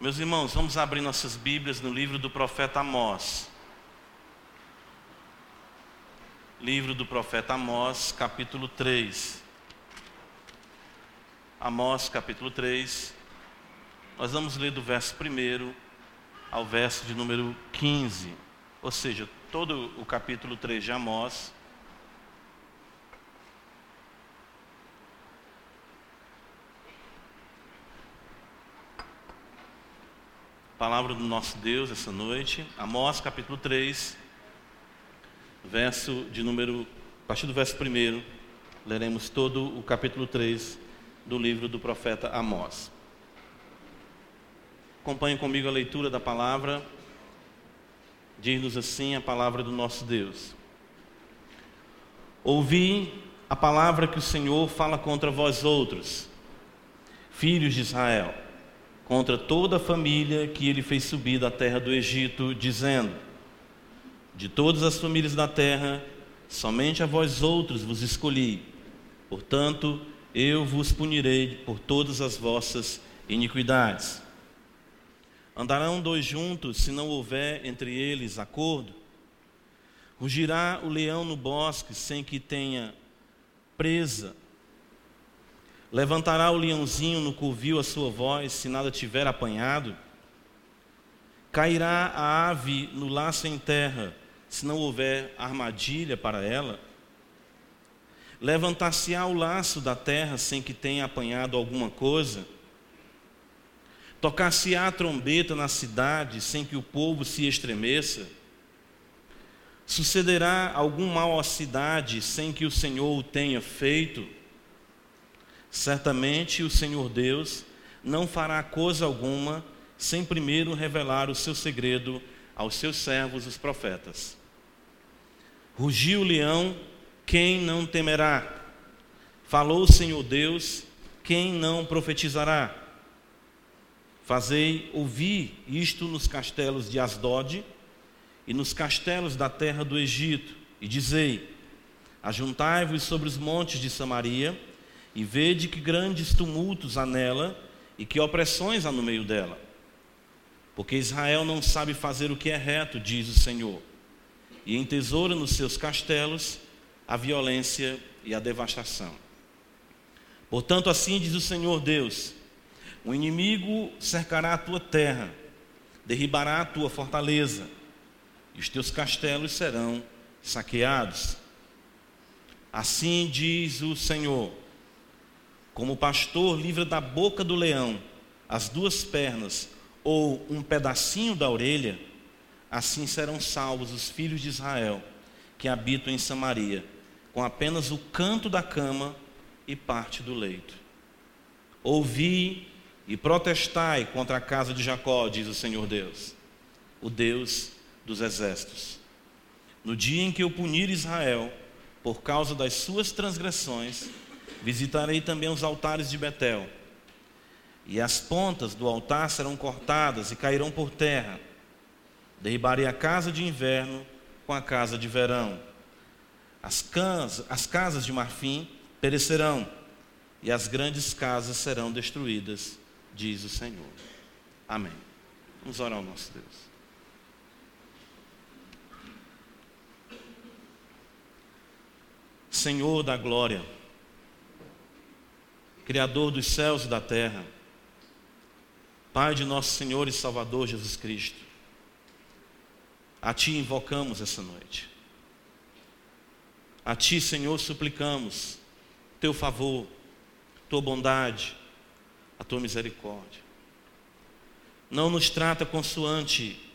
Meus irmãos, vamos abrir nossas Bíblias no livro do profeta Amós. Livro do profeta Amós, capítulo 3. Amós, capítulo 3. Nós vamos ler do verso 1 ao verso de número 15. Ou seja, todo o capítulo 3 de Amós Palavra do nosso Deus essa noite, Amós capítulo 3, verso de número, a partir do verso 1, leremos todo o capítulo 3 do livro do profeta Amós. Acompanhe comigo a leitura da palavra, diz-nos assim a palavra do nosso Deus. Ouvi a palavra que o Senhor fala contra vós outros, filhos de Israel contra toda a família que ele fez subir da terra do Egito, dizendo: De todas as famílias da terra, somente a vós outros vos escolhi. Portanto, eu vos punirei por todas as vossas iniquidades. Andarão dois juntos se não houver entre eles acordo? Rugirá o leão no bosque sem que tenha presa Levantará o leãozinho no covil a sua voz, se nada tiver apanhado? Cairá a ave no laço em terra, se não houver armadilha para ela? Levantar-se-á o laço da terra sem que tenha apanhado alguma coisa? Tocar-se-á a trombeta na cidade sem que o povo se estremeça? Sucederá algum mal à cidade sem que o Senhor o tenha feito? Certamente o Senhor Deus não fará coisa alguma sem primeiro revelar o seu segredo aos seus servos, os profetas. Rugiu o leão, quem não temerá? Falou o Senhor Deus, quem não profetizará? Fazei ouvir isto nos castelos de Asdod e nos castelos da terra do Egito, e dizei: Ajuntai-vos sobre os montes de Samaria, e vede que grandes tumultos há nela e que opressões há no meio dela. Porque Israel não sabe fazer o que é reto, diz o Senhor, e entesoura nos seus castelos a violência e a devastação. Portanto, assim diz o Senhor Deus: o inimigo cercará a tua terra, derribará a tua fortaleza, e os teus castelos serão saqueados. Assim diz o Senhor: como o pastor livra da boca do leão as duas pernas ou um pedacinho da orelha, assim serão salvos os filhos de Israel que habitam em Samaria, com apenas o canto da cama e parte do leito. Ouvi e protestai contra a casa de Jacó, diz o Senhor Deus, o Deus dos exércitos. No dia em que eu punir Israel por causa das suas transgressões, Visitarei também os altares de Betel. E as pontas do altar serão cortadas e cairão por terra. Derribarei a casa de inverno com a casa de verão. As, cans, as casas de marfim perecerão, e as grandes casas serão destruídas, diz o Senhor. Amém. Vamos orar ao nosso Deus. Senhor da glória, Criador dos céus e da terra, Pai de nosso Senhor e Salvador Jesus Cristo, a Ti invocamos essa noite. A Ti, Senhor, suplicamos Teu favor, Tua bondade, a Tua misericórdia. Não nos trata consoante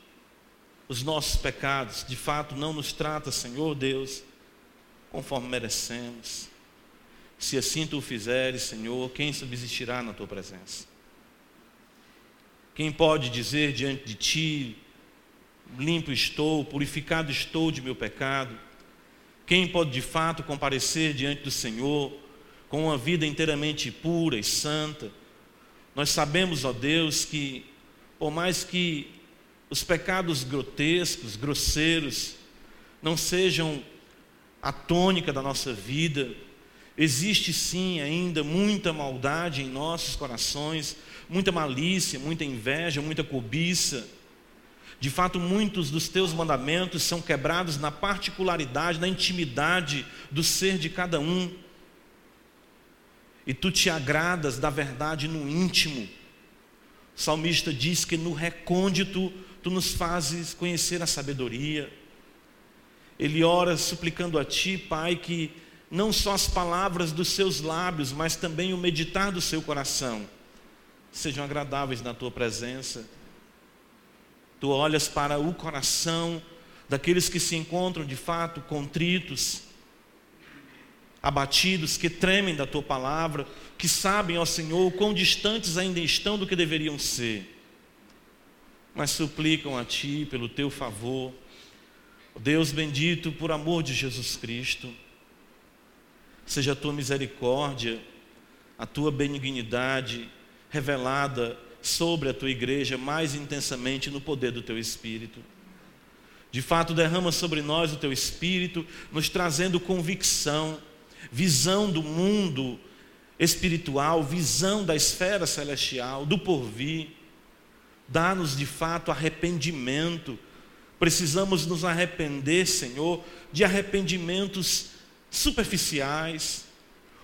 os nossos pecados, de fato, não nos trata, Senhor Deus, conforme merecemos. Se assim tu o fizeres, Senhor, quem subsistirá na tua presença? Quem pode dizer diante de ti, limpo estou, purificado estou de meu pecado? Quem pode de fato comparecer diante do Senhor com uma vida inteiramente pura e santa? Nós sabemos, ó Deus, que por mais que os pecados grotescos, grosseiros, não sejam a tônica da nossa vida, Existe sim ainda muita maldade em nossos corações, muita malícia, muita inveja, muita cobiça. De fato, muitos dos teus mandamentos são quebrados na particularidade, na intimidade do ser de cada um. E tu te agradas da verdade no íntimo. O salmista diz que no recôndito tu nos fazes conhecer a sabedoria. Ele ora suplicando a ti, Pai, que não só as palavras dos seus lábios, mas também o meditar do seu coração sejam agradáveis na tua presença. Tu olhas para o coração daqueles que se encontram de fato contritos, abatidos, que tremem da tua palavra, que sabem, ó Senhor, quão distantes ainda estão do que deveriam ser, mas suplicam a Ti pelo Teu favor. Deus bendito, por amor de Jesus Cristo, seja a Tua misericórdia, a Tua benignidade revelada sobre a Tua igreja mais intensamente no poder do Teu Espírito. De fato, derrama sobre nós o Teu Espírito, nos trazendo convicção, visão do mundo espiritual, visão da esfera celestial, do porvir. Dá-nos de fato arrependimento. Precisamos nos arrepender, Senhor, de arrependimentos superficiais.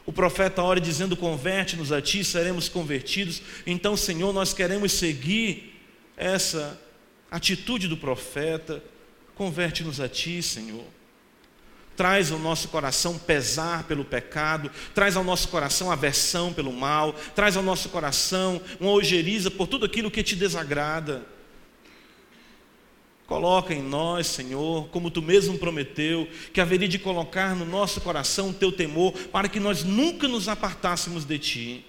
O profeta ora dizendo: Converte-nos a ti, seremos convertidos. Então, Senhor, nós queremos seguir essa atitude do profeta. Converte-nos a ti, Senhor traz ao nosso coração pesar pelo pecado, traz ao nosso coração aversão pelo mal, traz ao nosso coração uma ojeriza por tudo aquilo que te desagrada. Coloca em nós, Senhor, como tu mesmo prometeu, que haveria de colocar no nosso coração o teu temor, para que nós nunca nos apartássemos de ti.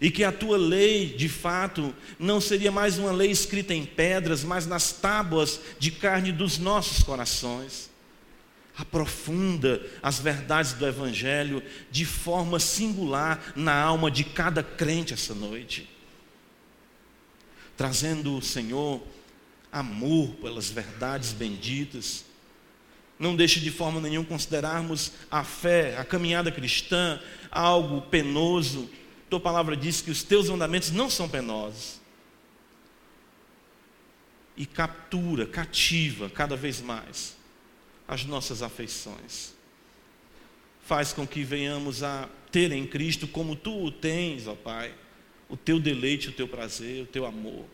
E que a tua lei, de fato, não seria mais uma lei escrita em pedras, mas nas tábuas de carne dos nossos corações aprofunda as verdades do Evangelho de forma singular na alma de cada crente essa noite, trazendo o Senhor amor pelas verdades benditas. Não deixe de forma nenhuma considerarmos a fé, a caminhada cristã, algo penoso. Tua palavra diz que os teus mandamentos não são penosos. E captura, cativa cada vez mais as nossas afeições. Faz com que venhamos a ter em Cristo como tu o tens, ó Pai, o teu deleite, o teu prazer, o teu amor.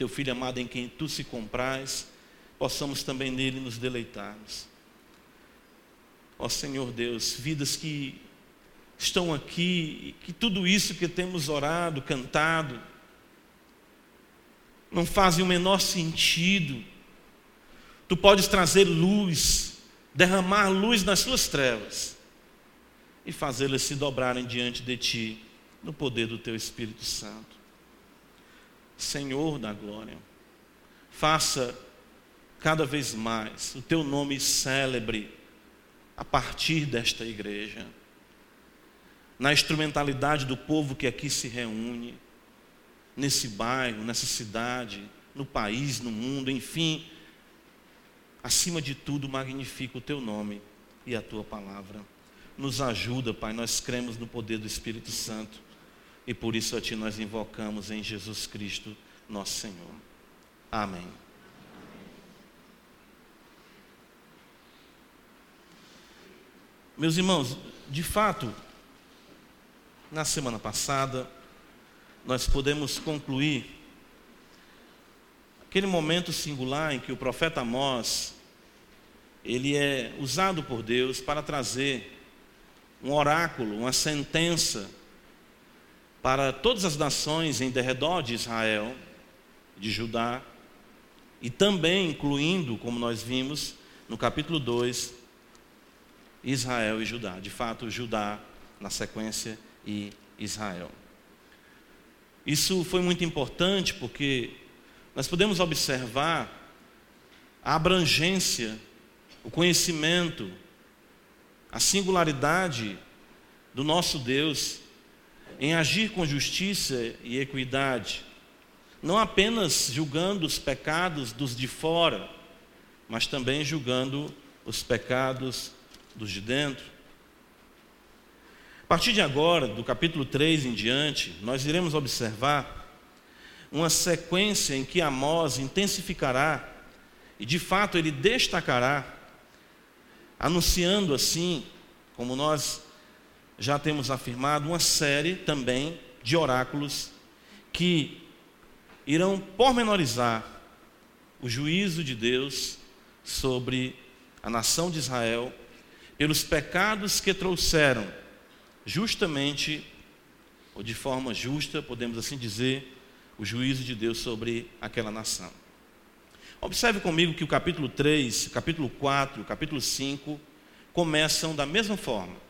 Teu filho amado em quem tu se compraz, possamos também nele nos deleitarmos. Ó Senhor Deus, vidas que estão aqui, que tudo isso que temos orado, cantado, não fazem o menor sentido Tu podes trazer luz, derramar luz nas suas trevas e fazê-las se dobrarem diante de ti no poder do teu Espírito Santo. Senhor da glória, faça cada vez mais o teu nome célebre a partir desta igreja, na instrumentalidade do povo que aqui se reúne, nesse bairro, nessa cidade, no país, no mundo, enfim acima de tudo, magnifica o teu nome e a tua palavra. Nos ajuda, Pai, nós cremos no poder do Espírito Santo e por isso a Ti nós invocamos em Jesus Cristo, nosso Senhor. Amém. Meus irmãos, de fato, na semana passada, nós podemos concluir Aquele momento singular em que o profeta Amós, ele é usado por Deus para trazer um oráculo, uma sentença para todas as nações em derredor de Israel, de Judá, e também incluindo, como nós vimos no capítulo 2, Israel e Judá. De fato, Judá na sequência e Israel. Isso foi muito importante porque nós podemos observar a abrangência, o conhecimento, a singularidade do nosso Deus em agir com justiça e equidade, não apenas julgando os pecados dos de fora, mas também julgando os pecados dos de dentro. partir de agora, do capítulo 3 em diante, nós iremos observar uma sequência em que Amós intensificará e de fato ele destacará, anunciando assim, como nós já temos afirmado, uma série também de oráculos que irão pormenorizar o juízo de Deus sobre a nação de Israel pelos pecados que trouxeram, justamente, ou de forma justa, podemos assim dizer, o juízo de Deus sobre aquela nação. Observe comigo que o capítulo 3, o capítulo 4, o capítulo 5 começam da mesma forma.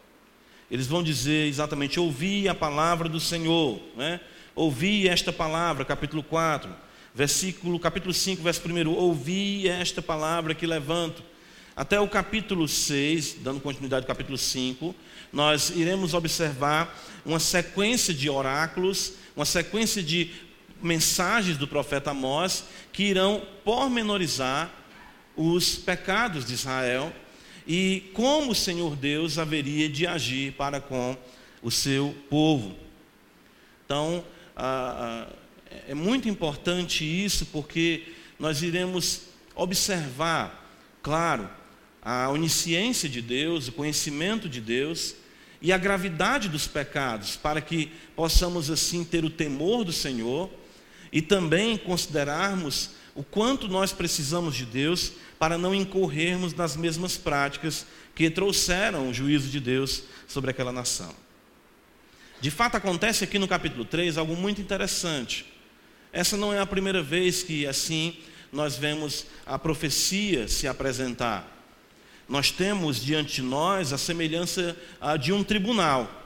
Eles vão dizer exatamente: ouvi a palavra do Senhor, né? ouvi esta palavra, capítulo 4, versículo, capítulo 5, verso 1, ouvi esta palavra que levanto. Até o capítulo 6, dando continuidade ao capítulo 5, nós iremos observar uma sequência de oráculos, uma sequência de mensagens do profeta Amós que irão pormenorizar os pecados de Israel e como o Senhor Deus haveria de agir para com o seu povo. Então, é muito importante isso porque nós iremos observar, claro, a onisciência de Deus, o conhecimento de Deus e a gravidade dos pecados, para que possamos assim ter o temor do Senhor e também considerarmos o quanto nós precisamos de Deus para não incorrermos nas mesmas práticas que trouxeram o juízo de Deus sobre aquela nação. De fato, acontece aqui no capítulo 3 algo muito interessante. Essa não é a primeira vez que assim nós vemos a profecia se apresentar. Nós temos diante de nós a semelhança de um tribunal.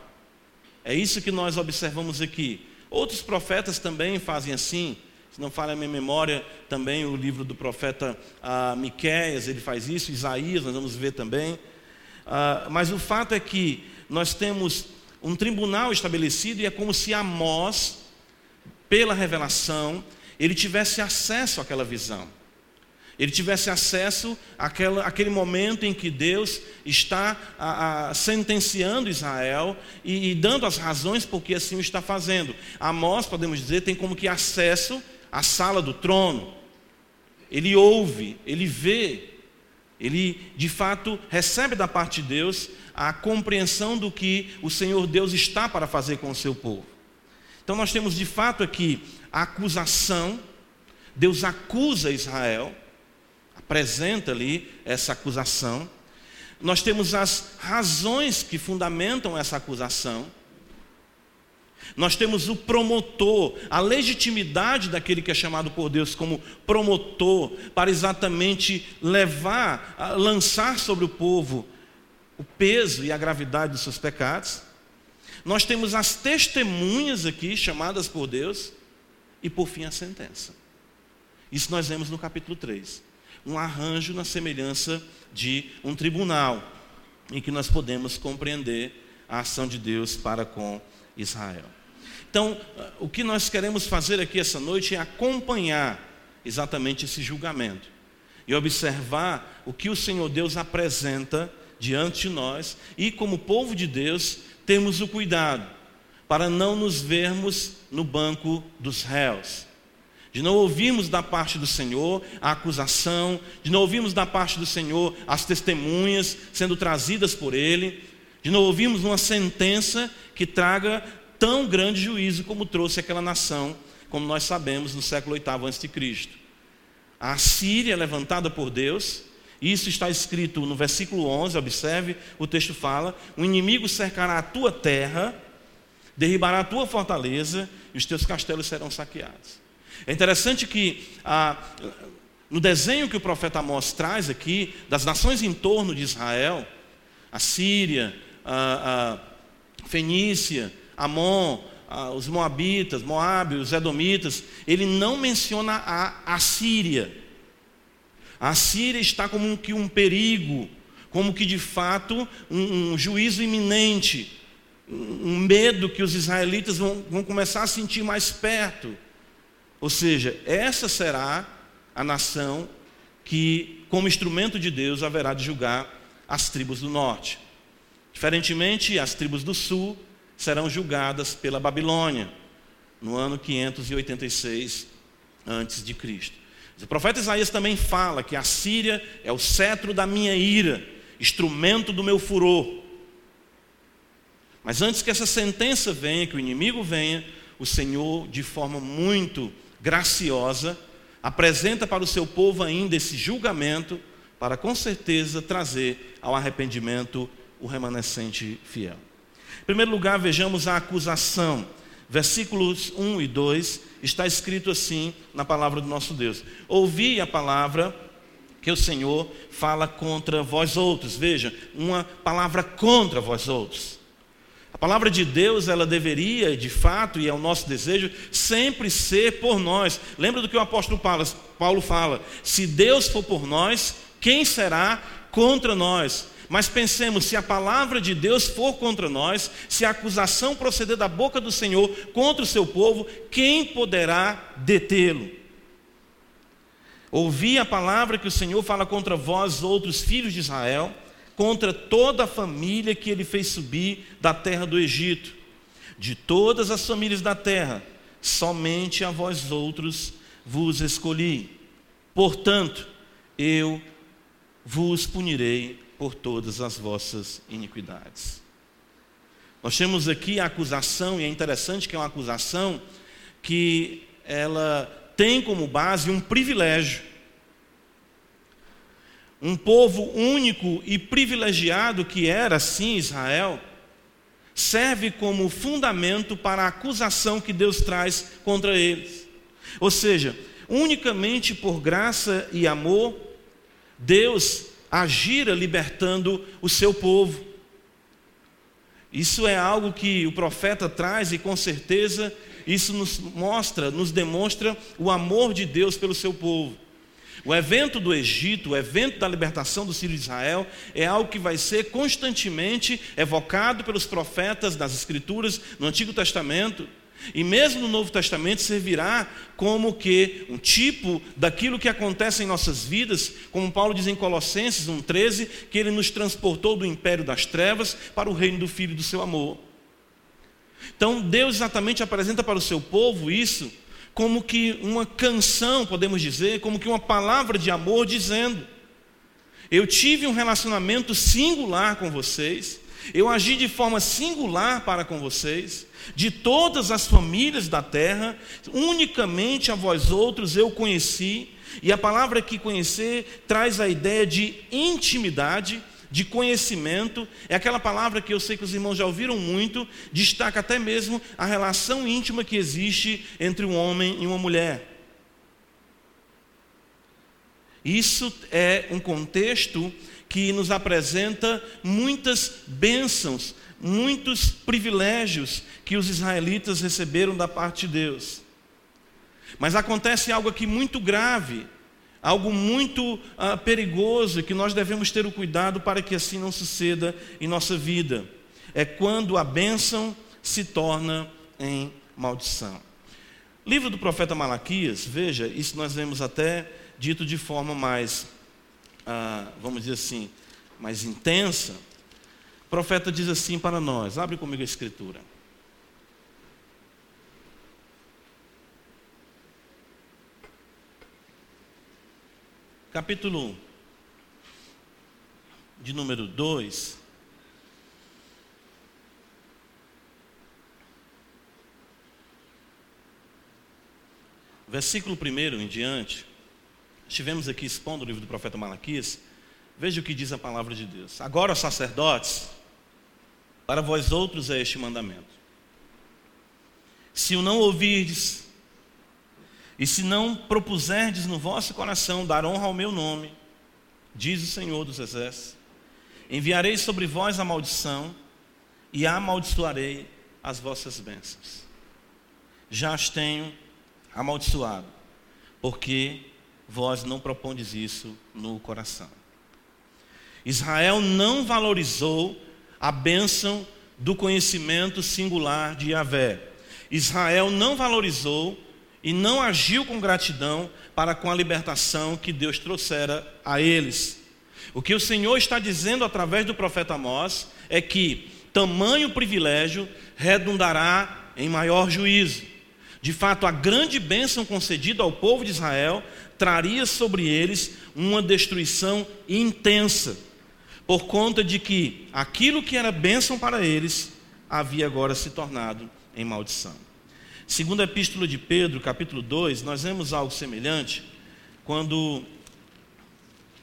É isso que nós observamos aqui. Outros profetas também fazem assim. Se não falha a minha memória, também o livro do profeta ah, Miquéias, ele faz isso, Isaías, nós vamos ver também. Ah, mas o fato é que nós temos um tribunal estabelecido e é como se Amós, pela revelação, ele tivesse acesso àquela visão ele tivesse acesso àquela, àquele momento em que Deus está a, a, sentenciando Israel e, e, dando as razões por que assim o está fazendo. Amós, podemos dizer, tem como que acesso à sala do trono. Ele ouve, ele vê, ele de fato recebe da parte de Deus a compreensão do que o Senhor Deus está para fazer com o seu povo. Então nós temos de fato aqui a acusação, Deus acusa Israel apresenta ali essa acusação. Nós temos as razões que fundamentam essa acusação. Nós temos o promotor, a legitimidade daquele que é chamado por Deus como promotor, para exatamente levar, lançar sobre o povo o peso e a gravidade dos seus pecados. Nós temos as testemunhas aqui, chamadas por Deus, e por fim a sentença. Isso nós vemos no capítulo 3 um arranjo na semelhança de um tribunal, em que nós podemos compreender a ação de Deus para com Israel. Então, o que nós queremos fazer aqui essa noite é acompanhar exatamente esse julgamento e observar o que o Senhor Deus apresenta diante de nós e, como povo de Deus, temos o cuidado para não nos vermos no banco dos réus. De não ouvirmos da parte do Senhor a acusação, de não ouvirmos da parte do Senhor as testemunhas sendo trazidas por Ele, de não ouvirmos uma sentença que traga tão grande juízo como trouxe aquela nação, como nós sabemos no século VIII a.C. A Síria é levantada por Deus, isso está escrito no versículo 11, observe, o texto fala: O inimigo cercará a tua terra, derribará a tua fortaleza, e os teus castelos serão saqueados. É interessante que ah, no desenho que o profeta Amós traz aqui, das nações em torno de Israel, a Síria, a, a Fenícia, Amon, os Moabitas, Moabe, os Edomitas, ele não menciona a, a Síria. A Síria está como que um perigo, como que de fato um, um juízo iminente, um medo que os israelitas vão, vão começar a sentir mais perto. Ou seja, essa será a nação que, como instrumento de Deus, haverá de julgar as tribos do norte. Diferentemente, as tribos do sul serão julgadas pela Babilônia no ano 586 antes de Cristo. O profeta Isaías também fala que a Síria é o cetro da minha ira, instrumento do meu furor. Mas antes que essa sentença venha, que o inimigo venha, o Senhor, de forma muito graciosa, apresenta para o seu povo ainda esse julgamento, para com certeza trazer ao arrependimento o remanescente fiel. Em primeiro lugar, vejamos a acusação. Versículos 1 e 2 está escrito assim na palavra do nosso Deus: Ouvi a palavra que o Senhor fala contra vós outros. Veja, uma palavra contra vós outros. A palavra de Deus, ela deveria, de fato, e é o nosso desejo, sempre ser por nós. Lembra do que o apóstolo Paulo fala: se Deus for por nós, quem será contra nós? Mas pensemos, se a palavra de Deus for contra nós, se a acusação proceder da boca do Senhor contra o seu povo, quem poderá detê-lo? Ouvi a palavra que o Senhor fala contra vós, outros filhos de Israel, contra toda a família que ele fez subir da terra do Egito. De todas as famílias da terra, somente a vós outros vos escolhi. Portanto, eu vos punirei por todas as vossas iniquidades. Nós temos aqui a acusação, e é interessante que é uma acusação que ela tem como base um privilégio um povo único e privilegiado que era, sim, Israel, serve como fundamento para a acusação que Deus traz contra eles. Ou seja, unicamente por graça e amor, Deus agira libertando o seu povo. Isso é algo que o profeta traz e com certeza isso nos mostra, nos demonstra o amor de Deus pelo seu povo. O evento do Egito, o evento da libertação do Sírio de Israel, é algo que vai ser constantemente evocado pelos profetas das Escrituras no Antigo Testamento. E mesmo no Novo Testamento servirá como que um tipo daquilo que acontece em nossas vidas, como Paulo diz em Colossenses 1,13, que ele nos transportou do império das trevas para o reino do Filho do seu amor. Então Deus exatamente apresenta para o seu povo isso como que uma canção, podemos dizer, como que uma palavra de amor dizendo: Eu tive um relacionamento singular com vocês, eu agi de forma singular para com vocês, de todas as famílias da terra, unicamente a vós outros eu conheci, e a palavra que conhecer traz a ideia de intimidade de conhecimento, é aquela palavra que eu sei que os irmãos já ouviram muito, destaca até mesmo a relação íntima que existe entre um homem e uma mulher. Isso é um contexto que nos apresenta muitas bênçãos, muitos privilégios que os israelitas receberam da parte de Deus. Mas acontece algo aqui muito grave algo muito ah, perigoso que nós devemos ter o cuidado para que assim não suceda em nossa vida. É quando a bênção se torna em maldição. Livro do profeta Malaquias, veja, isso nós vemos até dito de forma mais, ah, vamos dizer assim, mais intensa. O profeta diz assim para nós: abre comigo a escritura. capítulo de número 2. Versículo 1 em diante, estivemos aqui expondo o livro do profeta Malaquias. Veja o que diz a palavra de Deus. Agora, sacerdotes, para vós outros é este mandamento: se o não ouvirdes, e se não propuserdes no vosso coração dar honra ao meu nome, diz o Senhor dos Exércitos, enviarei sobre vós a maldição e amaldiçoarei as vossas bênçãos. Já as tenho amaldiçoado, porque vós não propondes isso no coração. Israel não valorizou a bênção do conhecimento singular de Yahvé. Israel não valorizou e não agiu com gratidão para com a libertação que Deus trouxera a eles. O que o Senhor está dizendo através do profeta Amós é que tamanho privilégio redundará em maior juízo. De fato, a grande bênção concedida ao povo de Israel traria sobre eles uma destruição intensa, por conta de que aquilo que era bênção para eles havia agora se tornado em maldição. Segundo a epístola de Pedro, capítulo 2, nós vemos algo semelhante quando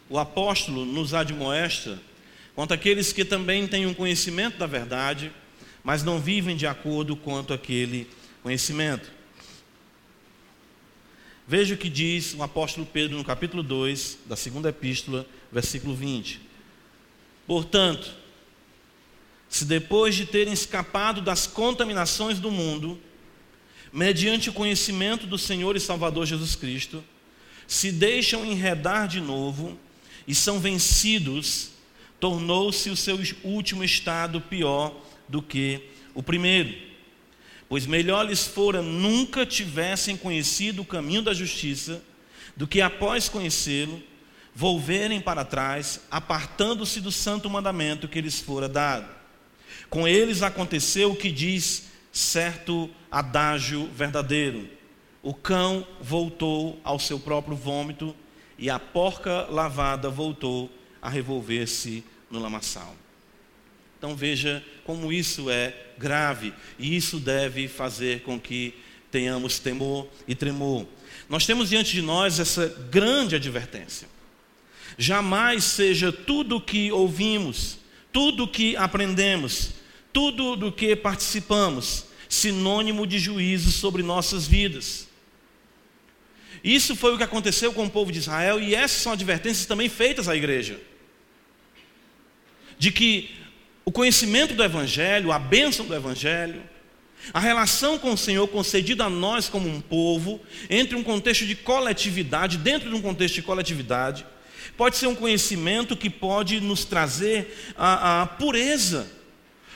o apóstolo nos admoesta quanto aqueles que também têm um conhecimento da verdade, mas não vivem de acordo quanto aquele conhecimento. Veja o que diz o apóstolo Pedro no capítulo 2 da segunda epístola, versículo 20. Portanto, se depois de terem escapado das contaminações do mundo, mediante o conhecimento do Senhor e Salvador Jesus Cristo, se deixam enredar de novo e são vencidos, tornou-se o seu último estado pior do que o primeiro pois melhor lhes fora nunca tivessem conhecido o caminho da justiça, do que após conhecê-lo, volverem para trás, apartando-se do santo mandamento que lhes fora dado. Com eles aconteceu o que diz certo adágio verdadeiro: o cão voltou ao seu próprio vômito, e a porca lavada voltou a revolver-se no lamaçal. Então veja como isso é grave e isso deve fazer com que tenhamos temor e tremor. Nós temos diante de nós essa grande advertência. Jamais seja tudo o que ouvimos, tudo o que aprendemos, tudo do que participamos, sinônimo de juízo sobre nossas vidas. Isso foi o que aconteceu com o povo de Israel e essas são advertências também feitas à igreja. De que o conhecimento do Evangelho, a bênção do Evangelho, a relação com o Senhor concedida a nós como um povo, entre um contexto de coletividade, dentro de um contexto de coletividade, pode ser um conhecimento que pode nos trazer a, a pureza,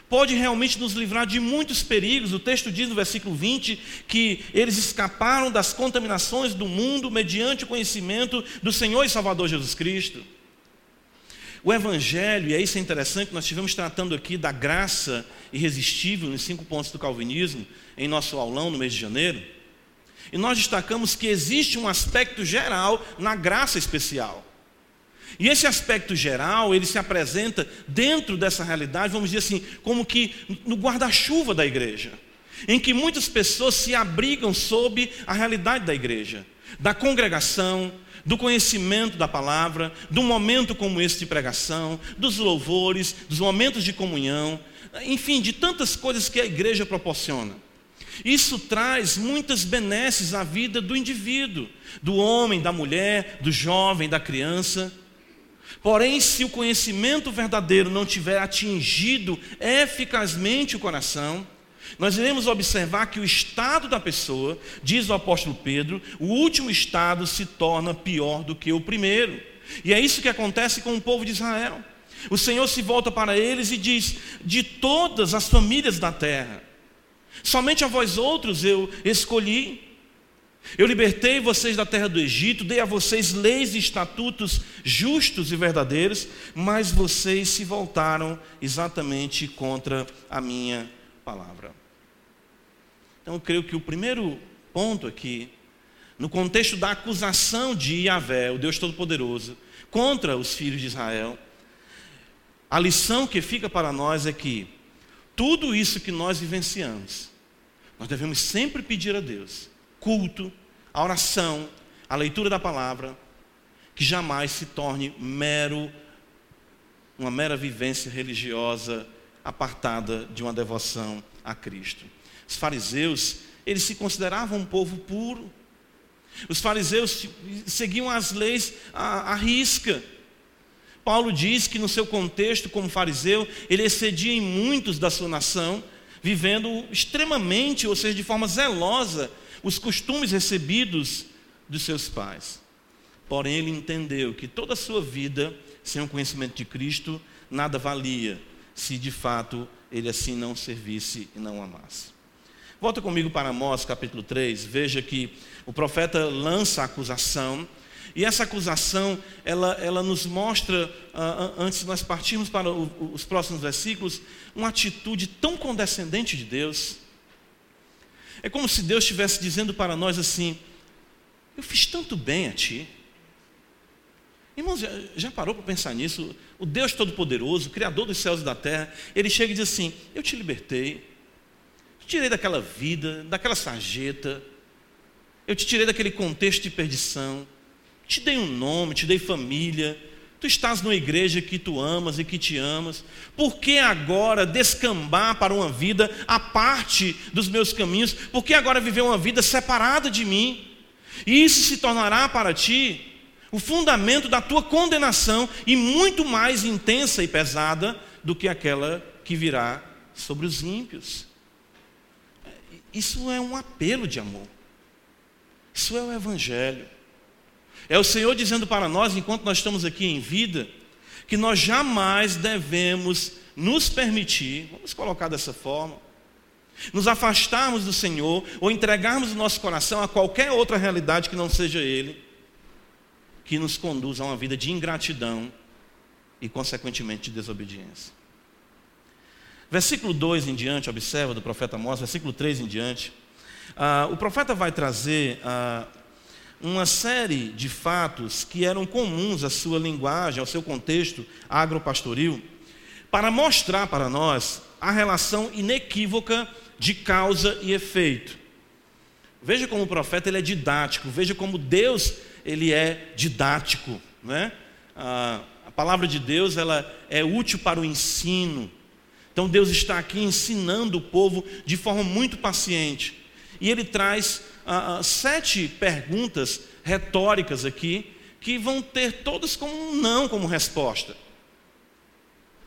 pode realmente nos livrar de muitos perigos. O texto diz no versículo 20 que eles escaparam das contaminações do mundo mediante o conhecimento do Senhor e Salvador Jesus Cristo. O Evangelho, e é isso é interessante, nós estivemos tratando aqui da graça irresistível nos cinco pontos do Calvinismo, em nosso aulão no mês de janeiro. E nós destacamos que existe um aspecto geral na graça especial. E esse aspecto geral, ele se apresenta dentro dessa realidade, vamos dizer assim, como que no guarda-chuva da igreja, em que muitas pessoas se abrigam sob a realidade da igreja, da congregação, do conhecimento da palavra, do momento como esse de pregação, dos louvores, dos momentos de comunhão, enfim, de tantas coisas que a igreja proporciona. Isso traz muitas benesses à vida do indivíduo, do homem, da mulher, do jovem, da criança. Porém, se o conhecimento verdadeiro não tiver atingido eficazmente o coração, nós iremos observar que o estado da pessoa, diz o apóstolo Pedro, o último estado se torna pior do que o primeiro. E é isso que acontece com o povo de Israel. O Senhor se volta para eles e diz: De todas as famílias da terra, somente a vós outros eu escolhi. Eu libertei vocês da terra do Egito, dei a vocês leis e estatutos justos e verdadeiros, mas vocês se voltaram exatamente contra a minha palavra. Então eu creio que o primeiro ponto aqui, no contexto da acusação de Yahvé, o Deus Todo-Poderoso, contra os filhos de Israel, a lição que fica para nós é que tudo isso que nós vivenciamos, nós devemos sempre pedir a Deus, culto, a oração, a leitura da palavra, que jamais se torne mero, uma mera vivência religiosa apartada de uma devoção a Cristo. Os fariseus, eles se consideravam um povo puro. Os fariseus seguiam as leis à, à risca. Paulo diz que no seu contexto como fariseu, ele excedia em muitos da sua nação, vivendo extremamente, ou seja, de forma zelosa, os costumes recebidos dos seus pais. Porém, ele entendeu que toda a sua vida, sem o conhecimento de Cristo, nada valia se de fato ele assim não servisse e não amasse. Volta comigo para Amós capítulo 3, veja que o profeta lança a acusação, E essa acusação, ela, ela nos mostra, uh, antes de nós partirmos para os próximos versículos, uma atitude tão condescendente de Deus. É como se Deus estivesse dizendo para nós assim: Eu fiz tanto bem a ti. Irmãos, já, já parou para pensar nisso? O Deus Todo-Poderoso, Criador dos céus e da terra, Ele chega e diz assim: Eu te libertei, te tirei daquela vida, daquela sarjeta, eu te tirei daquele contexto de perdição, te dei um nome, te dei família. Tu estás numa igreja que tu amas e que te amas. Por que agora descambar para uma vida à parte dos meus caminhos? Por que agora viver uma vida separada de mim? E isso se tornará para ti o fundamento da tua condenação e muito mais intensa e pesada do que aquela que virá sobre os ímpios. Isso é um apelo de amor. Isso é o Evangelho. É o Senhor dizendo para nós, enquanto nós estamos aqui em vida, que nós jamais devemos nos permitir, vamos colocar dessa forma, nos afastarmos do Senhor ou entregarmos o nosso coração a qualquer outra realidade que não seja Ele, que nos conduza a uma vida de ingratidão e, consequentemente, de desobediência. Versículo 2 em diante, observa do profeta Amós, versículo 3 em diante, ah, o profeta vai trazer ah, uma série de fatos que eram comuns à sua linguagem, ao seu contexto agropastoril, para mostrar para nós a relação inequívoca de causa e efeito. Veja como o profeta ele é didático, veja como Deus ele é didático, né? a, palavra de Deus ela é útil para o ensino. Então Deus está aqui ensinando o povo de forma muito paciente. E ele traz ah, sete perguntas retóricas aqui, que vão ter todas como um não como resposta.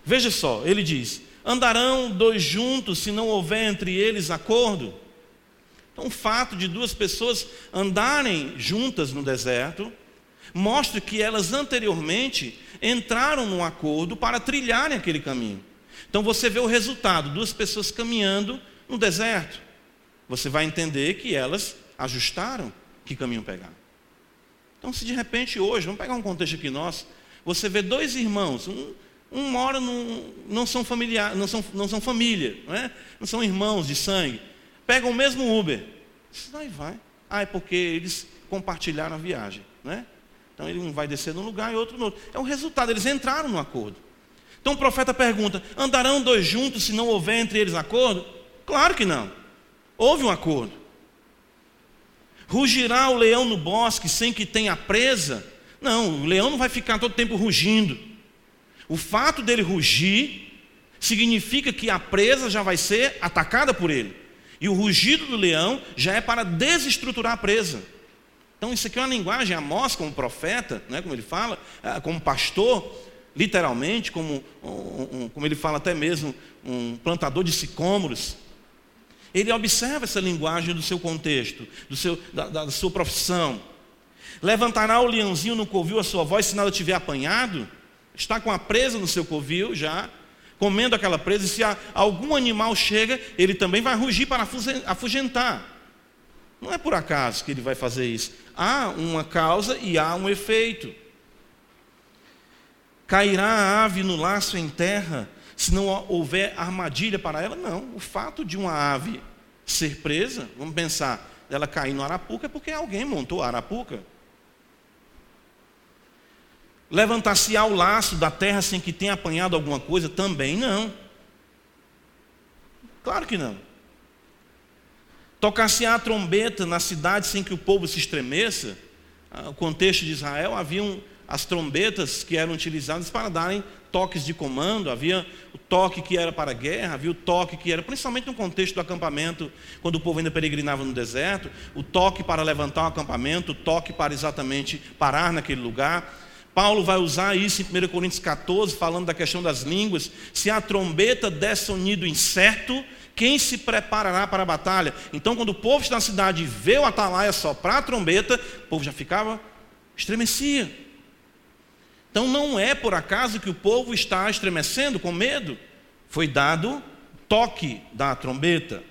Veja só, ele diz: andarão dois juntos se não houver entre eles acordo? Então, o fato de duas pessoas andarem juntas no deserto mostra que elas anteriormente entraram num acordo para trilharem aquele caminho. Então, você vê o resultado: duas pessoas caminhando no deserto. Você vai entender que elas ajustaram que caminho pegar. Então, se de repente hoje, vamos pegar um contexto aqui nosso, você vê dois irmãos, um, um mora num, não são familiar, não são, não são família, não, é? não são irmãos de sangue, pegam o mesmo Uber. Daí vai. Ah, é porque eles compartilharam a viagem. Né? Então ele um vai descer num lugar e outro no outro. É o resultado, eles entraram no acordo. Então o profeta pergunta: andarão dois juntos se não houver entre eles acordo? Claro que não. Houve um acordo. Rugirá o leão no bosque sem que tenha presa? Não, o leão não vai ficar todo tempo rugindo. O fato dele rugir significa que a presa já vai ser atacada por ele. E o rugido do leão já é para desestruturar a presa. Então, isso aqui é uma linguagem, Amós, como profeta, né, como ele fala, ah, como pastor, literalmente, como, um, como ele fala até mesmo, um plantador de sicômoros. Ele observa essa linguagem do seu contexto, do seu, da, da sua profissão. Levantará o leãozinho no covil a sua voz se nada tiver apanhado? Está com a presa no seu covil já, comendo aquela presa, e se algum animal chega, ele também vai rugir para afugentar. Não é por acaso que ele vai fazer isso. Há uma causa e há um efeito. Cairá a ave no laço em terra, se não houver armadilha para ela? Não. O fato de uma ave ser presa, vamos pensar, ela cair no arapuca é porque alguém montou a arapuca. Levantar-se ao laço da terra sem que tenha apanhado alguma coisa? Também não. Claro que não. Tocar-se a trombeta na cidade sem que o povo se estremeça? Ah, o contexto de Israel haviam as trombetas que eram utilizadas para darem toques de comando, havia o toque que era para a guerra, havia o toque que era, principalmente no contexto do acampamento, quando o povo ainda peregrinava no deserto, o toque para levantar o acampamento, o toque para exatamente parar naquele lugar. Paulo vai usar isso em 1 Coríntios 14, falando da questão das línguas. Se a trombeta der sonido incerto, quem se preparará para a batalha? Então, quando o povo na cidade vê o atalaia soprar a trombeta, o povo já ficava, estremecia. Então não é por acaso que o povo está estremecendo com medo. Foi dado toque da trombeta.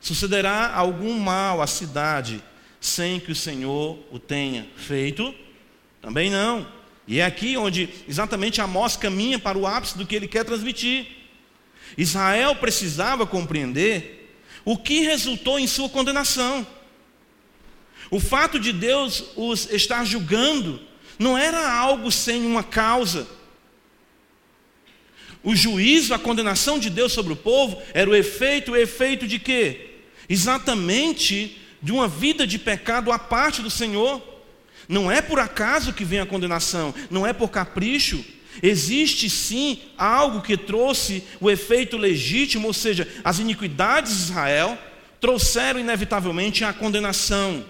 Sucederá algum mal à cidade, sem que o Senhor o tenha feito? Também não. E é aqui onde exatamente Amós caminha para o ápice do que ele quer transmitir. Israel precisava compreender o que resultou em sua condenação. O fato de Deus os estar julgando não era algo sem uma causa. O juízo, a condenação de Deus sobre o povo era o efeito, o efeito de quê? Exatamente de uma vida de pecado à parte do Senhor. Não é por acaso que vem a condenação, não é por capricho. Existe sim algo que trouxe o efeito legítimo, ou seja, as iniquidades de Israel trouxeram inevitavelmente a condenação.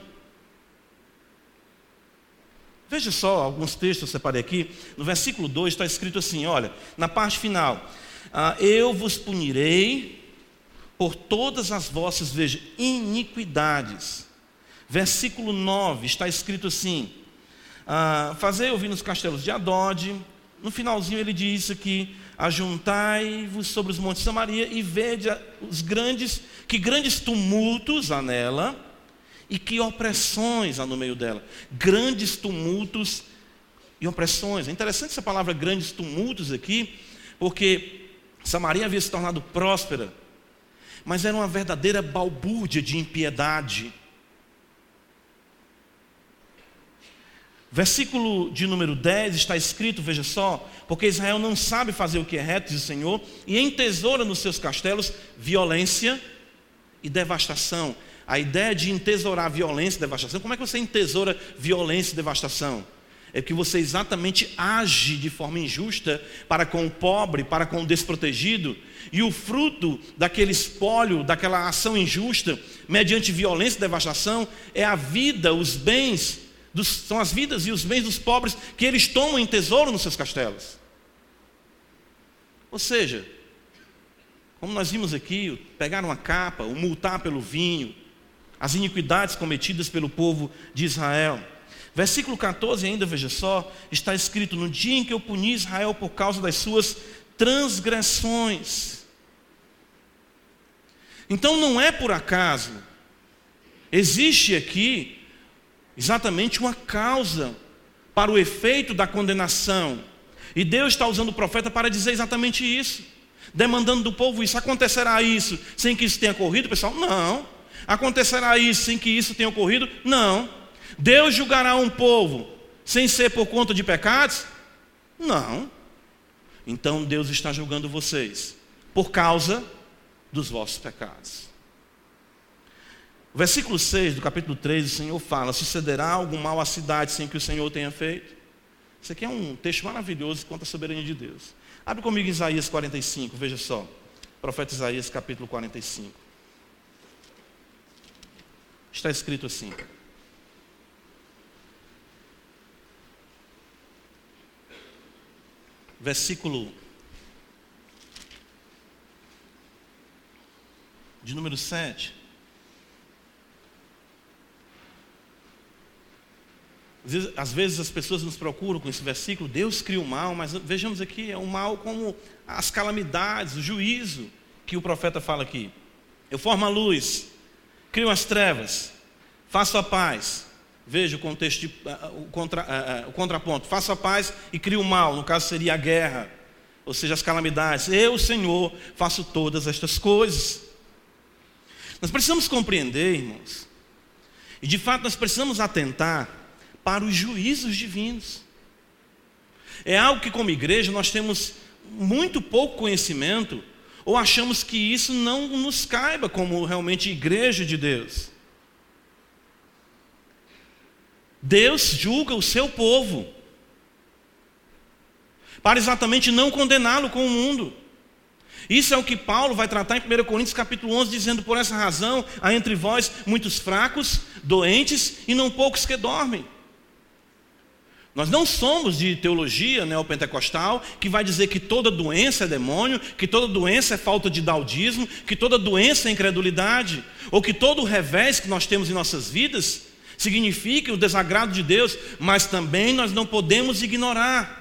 Veja só alguns textos eu separei aqui. No versículo 2 está escrito assim: olha, na parte final, ah, eu vos punirei por todas as vossas, veja, iniquidades. Versículo 9 está escrito assim: ah, Fazei ouvir nos castelos de Adode. No finalzinho ele diz aqui: Ajuntai-vos sobre os montes de Samaria e vede os grandes, que grandes tumultos há nela e que opressões há no meio dela. Grandes tumultos e opressões. É interessante essa palavra grandes tumultos aqui, porque Samaria havia se tornado próspera, mas era uma verdadeira balbúrdia de impiedade. Versículo de número 10 está escrito, veja só, porque Israel não sabe fazer o que é reto, diz o Senhor, e entesoura nos seus castelos violência e devastação a ideia de entesourar violência e devastação, como é que você entesoura violência e devastação? É que você exatamente age de forma injusta para com o pobre, para com o desprotegido, e o fruto daquele espólio, daquela ação injusta, mediante violência e devastação, é a vida, os bens, dos, são as vidas e os bens dos pobres que eles tomam em tesouro nos seus castelos. Ou seja, como nós vimos aqui, pegar uma capa, o multar pelo vinho, as iniquidades cometidas pelo povo de Israel. Versículo 14, ainda veja só, está escrito: No dia em que eu puni Israel por causa das suas transgressões. Então não é por acaso, existe aqui exatamente uma causa para o efeito da condenação. E Deus está usando o profeta para dizer exatamente isso, demandando do povo isso. Acontecerá isso sem que isso tenha ocorrido, pessoal? Não. Acontecerá isso sem que isso tenha ocorrido? Não. Deus julgará um povo sem ser por conta de pecados? Não. Então Deus está julgando vocês por causa dos vossos pecados. O versículo 6 do capítulo 3, o Senhor fala: Sucederá algum mal à cidade sem que o Senhor tenha feito? Isso aqui é um texto maravilhoso quanto à soberania de Deus. Abre comigo Isaías 45, veja só. Profeta Isaías, capítulo 45 está escrito assim: versículo de número 7. Às vezes as pessoas nos procuram com esse versículo, Deus cria o mal, mas vejamos aqui, é o mal como as calamidades, o juízo que o profeta fala aqui. Eu formo a luz, Crio as trevas, faço a paz. Veja o contexto, de, uh, o, contra, uh, o contraponto. Faço a paz e crio o mal, no caso seria a guerra, ou seja, as calamidades. Eu, Senhor, faço todas estas coisas. Nós precisamos compreender, irmãos, e de fato nós precisamos atentar para os juízos divinos. É algo que, como igreja, nós temos muito pouco conhecimento ou achamos que isso não nos caiba como realmente igreja de Deus? Deus julga o seu povo para exatamente não condená-lo com o mundo. Isso é o que Paulo vai tratar em 1 Coríntios capítulo 11, dizendo: Por essa razão há entre vós muitos fracos, doentes e não poucos que dormem. Nós não somos de teologia neopentecostal que vai dizer que toda doença é demônio, que toda doença é falta de daudismo, que toda doença é incredulidade, ou que todo revés que nós temos em nossas vidas significa o desagrado de Deus, mas também nós não podemos ignorar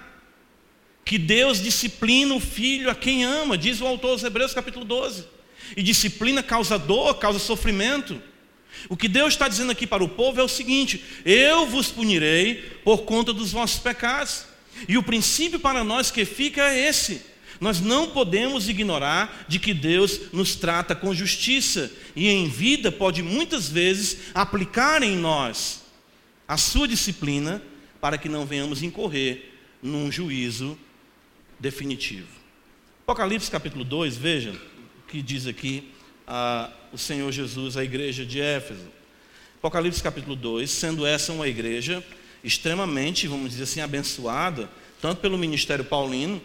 que Deus disciplina o filho a quem ama, diz o autor aos Hebreus capítulo 12. E disciplina causa dor, causa sofrimento. O que Deus está dizendo aqui para o povo é o seguinte: eu vos punirei por conta dos vossos pecados. E o princípio para nós que fica é esse: nós não podemos ignorar de que Deus nos trata com justiça e em vida pode muitas vezes aplicar em nós a sua disciplina para que não venhamos incorrer num juízo definitivo. Apocalipse capítulo 2, veja o que diz aqui ah, o Senhor Jesus à igreja de Éfeso. Apocalipse capítulo 2, sendo essa uma igreja extremamente, vamos dizer assim, abençoada, tanto pelo ministério paulino,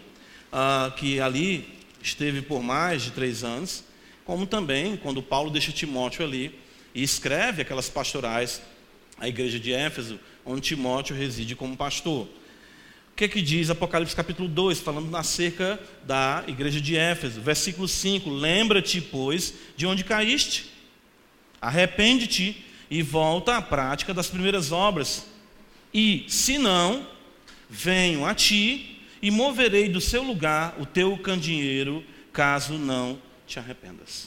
ah, que ali esteve por mais de três anos, como também quando Paulo deixa Timóteo ali e escreve aquelas pastorais à igreja de Éfeso, onde Timóteo reside como pastor. Que é que diz Apocalipse capítulo 2, falando acerca da igreja de Éfeso? Versículo 5: Lembra-te, pois, de onde caíste, arrepende-te e volta à prática das primeiras obras. E, se não, venho a ti e moverei do seu lugar o teu candeeiro, caso não te arrependas.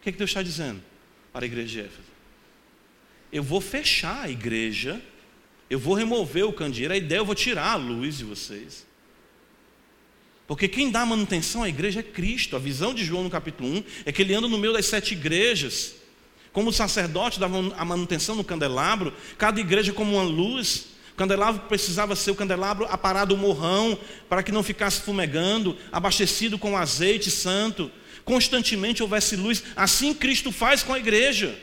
O que, é que Deus está dizendo para a igreja de Éfeso? Eu vou fechar a igreja, eu vou remover o candeeiro, a ideia é eu vou tirar a luz de vocês. Porque quem dá manutenção à igreja é Cristo. A visão de João no capítulo 1 é que ele anda no meio das sete igrejas. Como o sacerdote dava a manutenção no candelabro, cada igreja como uma luz. O candelabro precisava ser o candelabro aparado morrão, para que não ficasse fumegando, abastecido com azeite santo, constantemente houvesse luz. Assim Cristo faz com a igreja.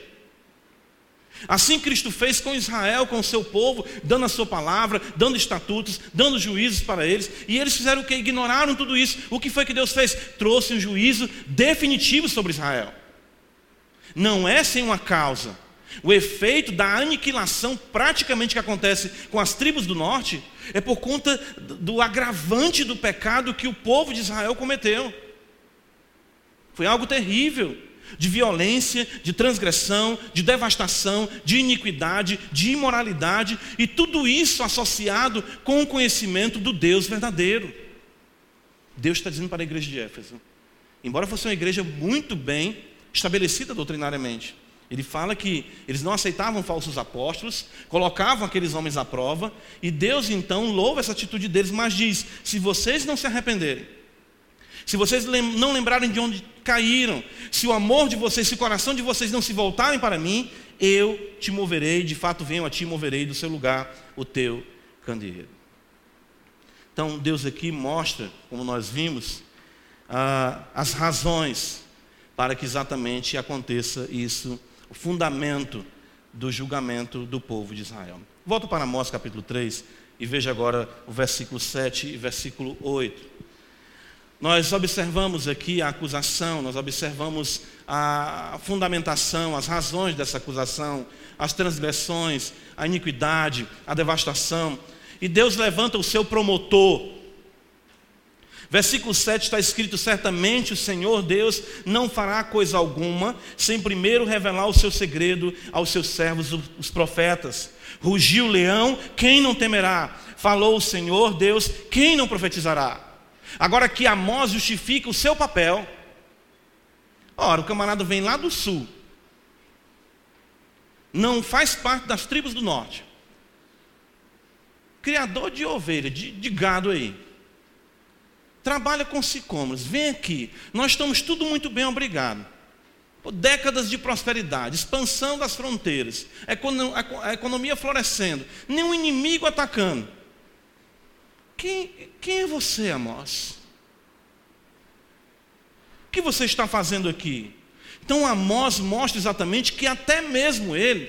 Assim Cristo fez com Israel, com o seu povo, dando a sua palavra, dando estatutos, dando juízos para eles, e eles fizeram o que? Ignoraram tudo isso. O que foi que Deus fez? Trouxe um juízo definitivo sobre Israel. Não é sem uma causa. O efeito da aniquilação praticamente que acontece com as tribos do norte é por conta do agravante do pecado que o povo de Israel cometeu. Foi algo terrível de violência, de transgressão, de devastação, de iniquidade, de imoralidade e tudo isso associado com o conhecimento do Deus verdadeiro. Deus está dizendo para a igreja de Éfeso, embora fosse uma igreja muito bem estabelecida doutrinariamente, ele fala que eles não aceitavam falsos apóstolos, colocavam aqueles homens à prova, e Deus então louva essa atitude deles, mas diz: se vocês não se arrependerem, se vocês não lembrarem de onde caíram, se o amor de vocês, se o coração de vocês não se voltarem para mim, eu te moverei, de fato venho a ti moverei do seu lugar o teu candeeiro. Então Deus aqui mostra, como nós vimos, ah, as razões para que exatamente aconteça isso o fundamento do julgamento do povo de Israel. Volto para Amós capítulo 3 e veja agora o versículo 7 e versículo 8. Nós observamos aqui a acusação, nós observamos a fundamentação, as razões dessa acusação, as transgressões, a iniquidade, a devastação. E Deus levanta o seu promotor, Versículo 7 está escrito: Certamente o Senhor Deus não fará coisa alguma sem primeiro revelar o seu segredo aos seus servos, os profetas. Rugiu o leão, quem não temerá? Falou o Senhor Deus, quem não profetizará? Agora que Amós justifica o seu papel. Ora, o camarada vem lá do sul, não faz parte das tribos do norte, criador de ovelha, de, de gado aí trabalha com sicômoros, vem aqui. Nós estamos tudo muito bem, obrigado. Por décadas de prosperidade, expansão das fronteiras, a economia florescendo, nenhum inimigo atacando. Quem, quem é você, Amós? O que você está fazendo aqui? Então Amós mostra exatamente que até mesmo ele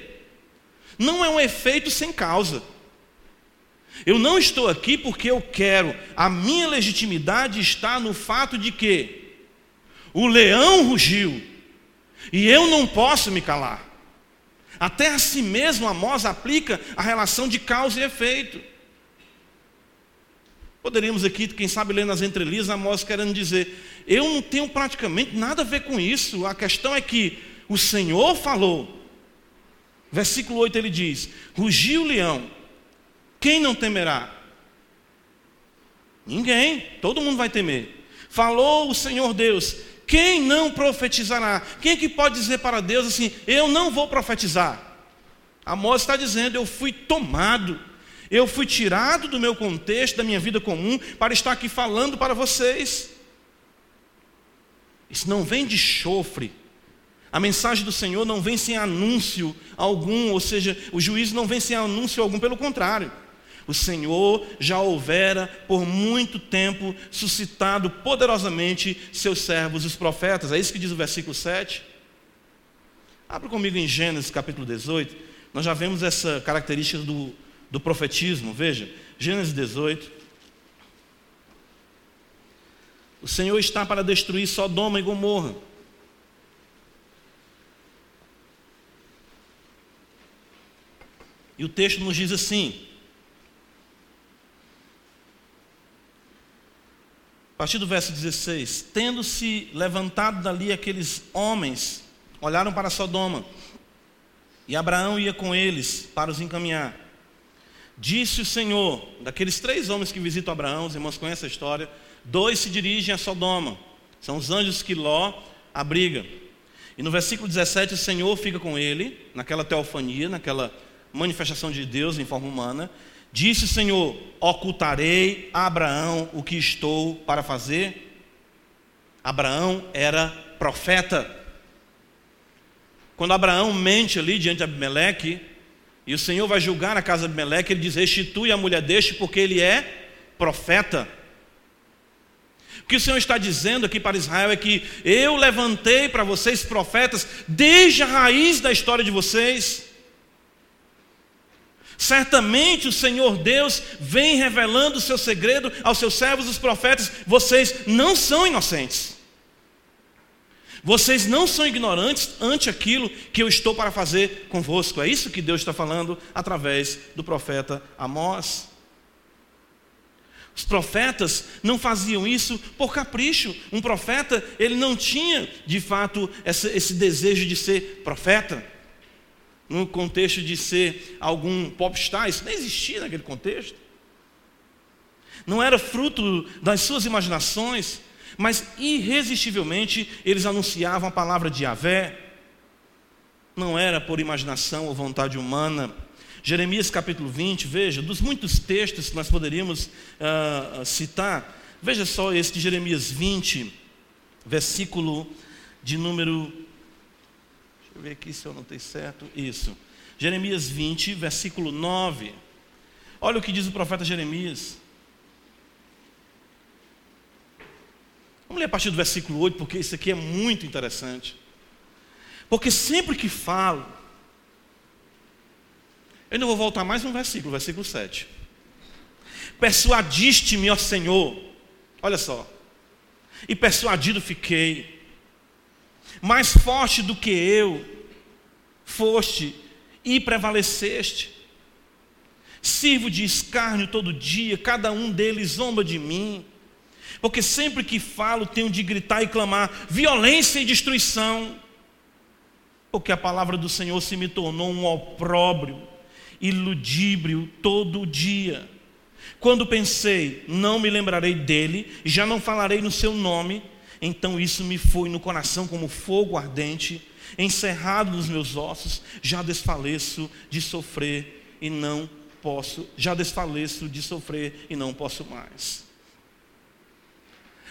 não é um efeito sem causa. Eu não estou aqui porque eu quero. A minha legitimidade está no fato de que o leão rugiu e eu não posso me calar. Até a si mesmo Amós aplica a relação de causa e efeito. Poderíamos aqui, quem sabe, ler nas entrelinhas, Amós querendo dizer: eu não tenho praticamente nada a ver com isso. A questão é que o Senhor falou. Versículo 8 ele diz: rugiu o leão quem não temerá? Ninguém, todo mundo vai temer. Falou o Senhor Deus: Quem não profetizará? Quem é que pode dizer para Deus assim: Eu não vou profetizar? Amós está dizendo: Eu fui tomado, eu fui tirado do meu contexto, da minha vida comum, para estar aqui falando para vocês. Isso não vem de chofre. A mensagem do Senhor não vem sem anúncio algum, ou seja, o juízo não vem sem anúncio algum, pelo contrário. O Senhor já houvera por muito tempo suscitado poderosamente seus servos, os profetas. É isso que diz o versículo 7. Abra comigo em Gênesis capítulo 18. Nós já vemos essa característica do, do profetismo. Veja, Gênesis 18. O Senhor está para destruir Sodoma e Gomorra. E o texto nos diz assim: A partir do verso 16: Tendo-se levantado dali aqueles homens, olharam para Sodoma, e Abraão ia com eles para os encaminhar. Disse o Senhor, daqueles três homens que visitam Abraão, os irmãos conhecem a história, dois se dirigem a Sodoma, são os anjos que Ló abriga. E no versículo 17, o Senhor fica com ele, naquela teofania, naquela manifestação de Deus em forma humana, Disse o Senhor: Ocultarei a Abraão o que estou para fazer. Abraão era profeta. Quando Abraão mente ali diante de Abimeleque, e o Senhor vai julgar a casa de Abimeleque, ele diz: Restitui a mulher deste, porque ele é profeta. O que o Senhor está dizendo aqui para Israel é que eu levantei para vocês profetas desde a raiz da história de vocês. Certamente o Senhor Deus vem revelando o seu segredo aos seus servos, os profetas. Vocês não são inocentes. Vocês não são ignorantes ante aquilo que eu estou para fazer convosco. É isso que Deus está falando através do profeta Amós. Os profetas não faziam isso por capricho. Um profeta, ele não tinha, de fato, esse, desejo de ser profeta no contexto de ser algum popstar, isso não existia naquele contexto. Não era fruto das suas imaginações, mas irresistivelmente eles anunciavam a palavra de Yahvé. Não era por imaginação ou vontade humana. Jeremias capítulo 20, veja, dos muitos textos que nós poderíamos uh, citar, veja só esse de Jeremias 20, versículo de número Deixa eu ver aqui se eu tenho certo. Isso. Jeremias 20, versículo 9. Olha o que diz o profeta Jeremias. Vamos ler a partir do versículo 8, porque isso aqui é muito interessante. Porque sempre que falo, eu ainda vou voltar mais um versículo, versículo 7. Persuadiste-me, ó Senhor, olha só, e persuadido fiquei, mais forte do que eu, foste e prevaleceste. Sirvo de escárnio todo dia, cada um deles zomba de mim, porque sempre que falo tenho de gritar e clamar violência e destruição, porque a palavra do Senhor se me tornou um opróbrio, iludíbrio todo dia. Quando pensei, não me lembrarei dele, já não falarei no seu nome, então isso me foi no coração como fogo ardente, encerrado nos meus ossos, já desfaleço de sofrer e não posso, já desfaleço de sofrer e não posso mais.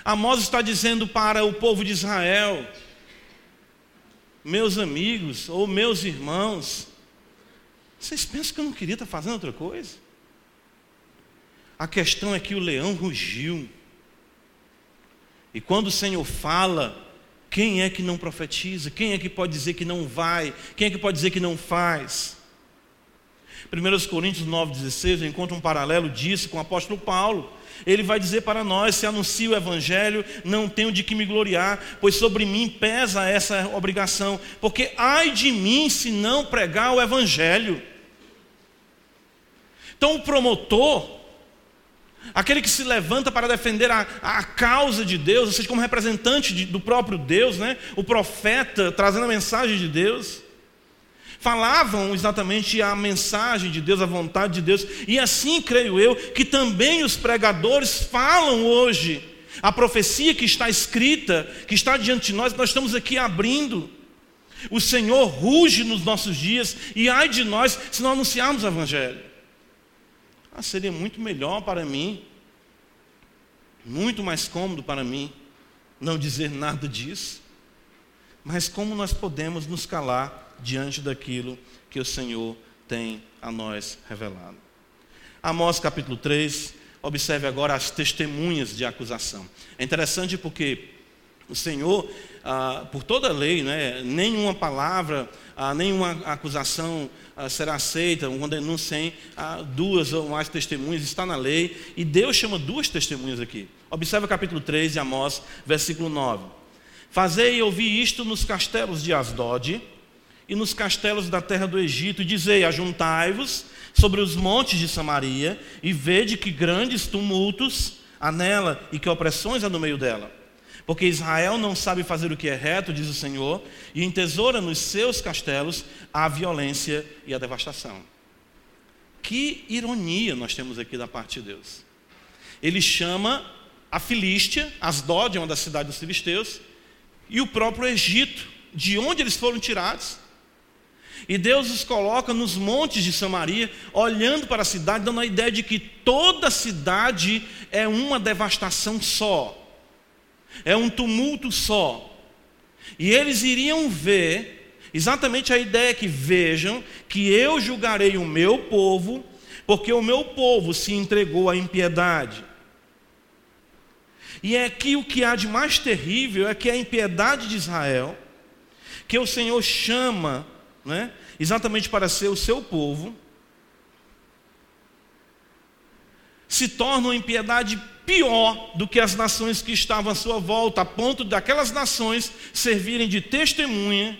Amós está dizendo para o povo de Israel, meus amigos ou meus irmãos, vocês pensam que eu não queria estar fazendo outra coisa? A questão é que o leão rugiu. E quando o Senhor fala, quem é que não profetiza? Quem é que pode dizer que não vai? Quem é que pode dizer que não faz? 1 Coríntios 9,16 encontra um paralelo disso com o apóstolo Paulo. Ele vai dizer para nós: se anuncio o Evangelho, não tenho de que me gloriar, pois sobre mim pesa essa obrigação, porque ai de mim se não pregar o Evangelho. Então, o promotor, aquele que se levanta para defender a, a causa de Deus, ou seja, como representante de, do próprio Deus, né? o profeta trazendo a mensagem de Deus, falavam exatamente a mensagem de Deus, a vontade de Deus, e assim creio eu que também os pregadores falam hoje A profecia que está escrita, que está diante de nós, nós estamos aqui abrindo. O Senhor ruge nos nossos dias e ai de nós se não anunciarmos o Evangelho. Ah, seria muito melhor para mim, muito mais cômodo para mim, não dizer nada disso. Mas como nós podemos nos calar diante daquilo que o Senhor tem a nós revelado? Amós capítulo 3, observe agora as testemunhas de acusação. É interessante porque o Senhor, ah, por toda a lei, né, nenhuma palavra, ah, nenhuma acusação ah, será aceita, uma denúncia sem ah, duas ou mais testemunhas, está na lei, e Deus chama duas testemunhas aqui. Observe o capítulo 3 de Amós, versículo 9. Fazei e ouvi isto nos castelos de Asdod e nos castelos da terra do Egito, e dizei: Ajuntai-vos sobre os montes de Samaria, e vede que grandes tumultos há nela e que opressões há no meio dela. Porque Israel não sabe fazer o que é reto, diz o Senhor, e entesoura nos seus castelos a violência e a devastação. Que ironia nós temos aqui da parte de Deus. Ele chama a Filístia, Asdod, uma das cidades dos filisteus, e o próprio Egito, de onde eles foram tirados, e Deus os coloca nos montes de Samaria, olhando para a cidade, dando a ideia de que toda a cidade é uma devastação só, é um tumulto só. E eles iriam ver, exatamente a ideia que vejam, que eu julgarei o meu povo, porque o meu povo se entregou à impiedade. E é aqui o que há de mais terrível é que a impiedade de Israel, que o Senhor chama né, exatamente para ser o seu povo, se torna uma impiedade pior do que as nações que estavam à sua volta, a ponto daquelas nações servirem de testemunha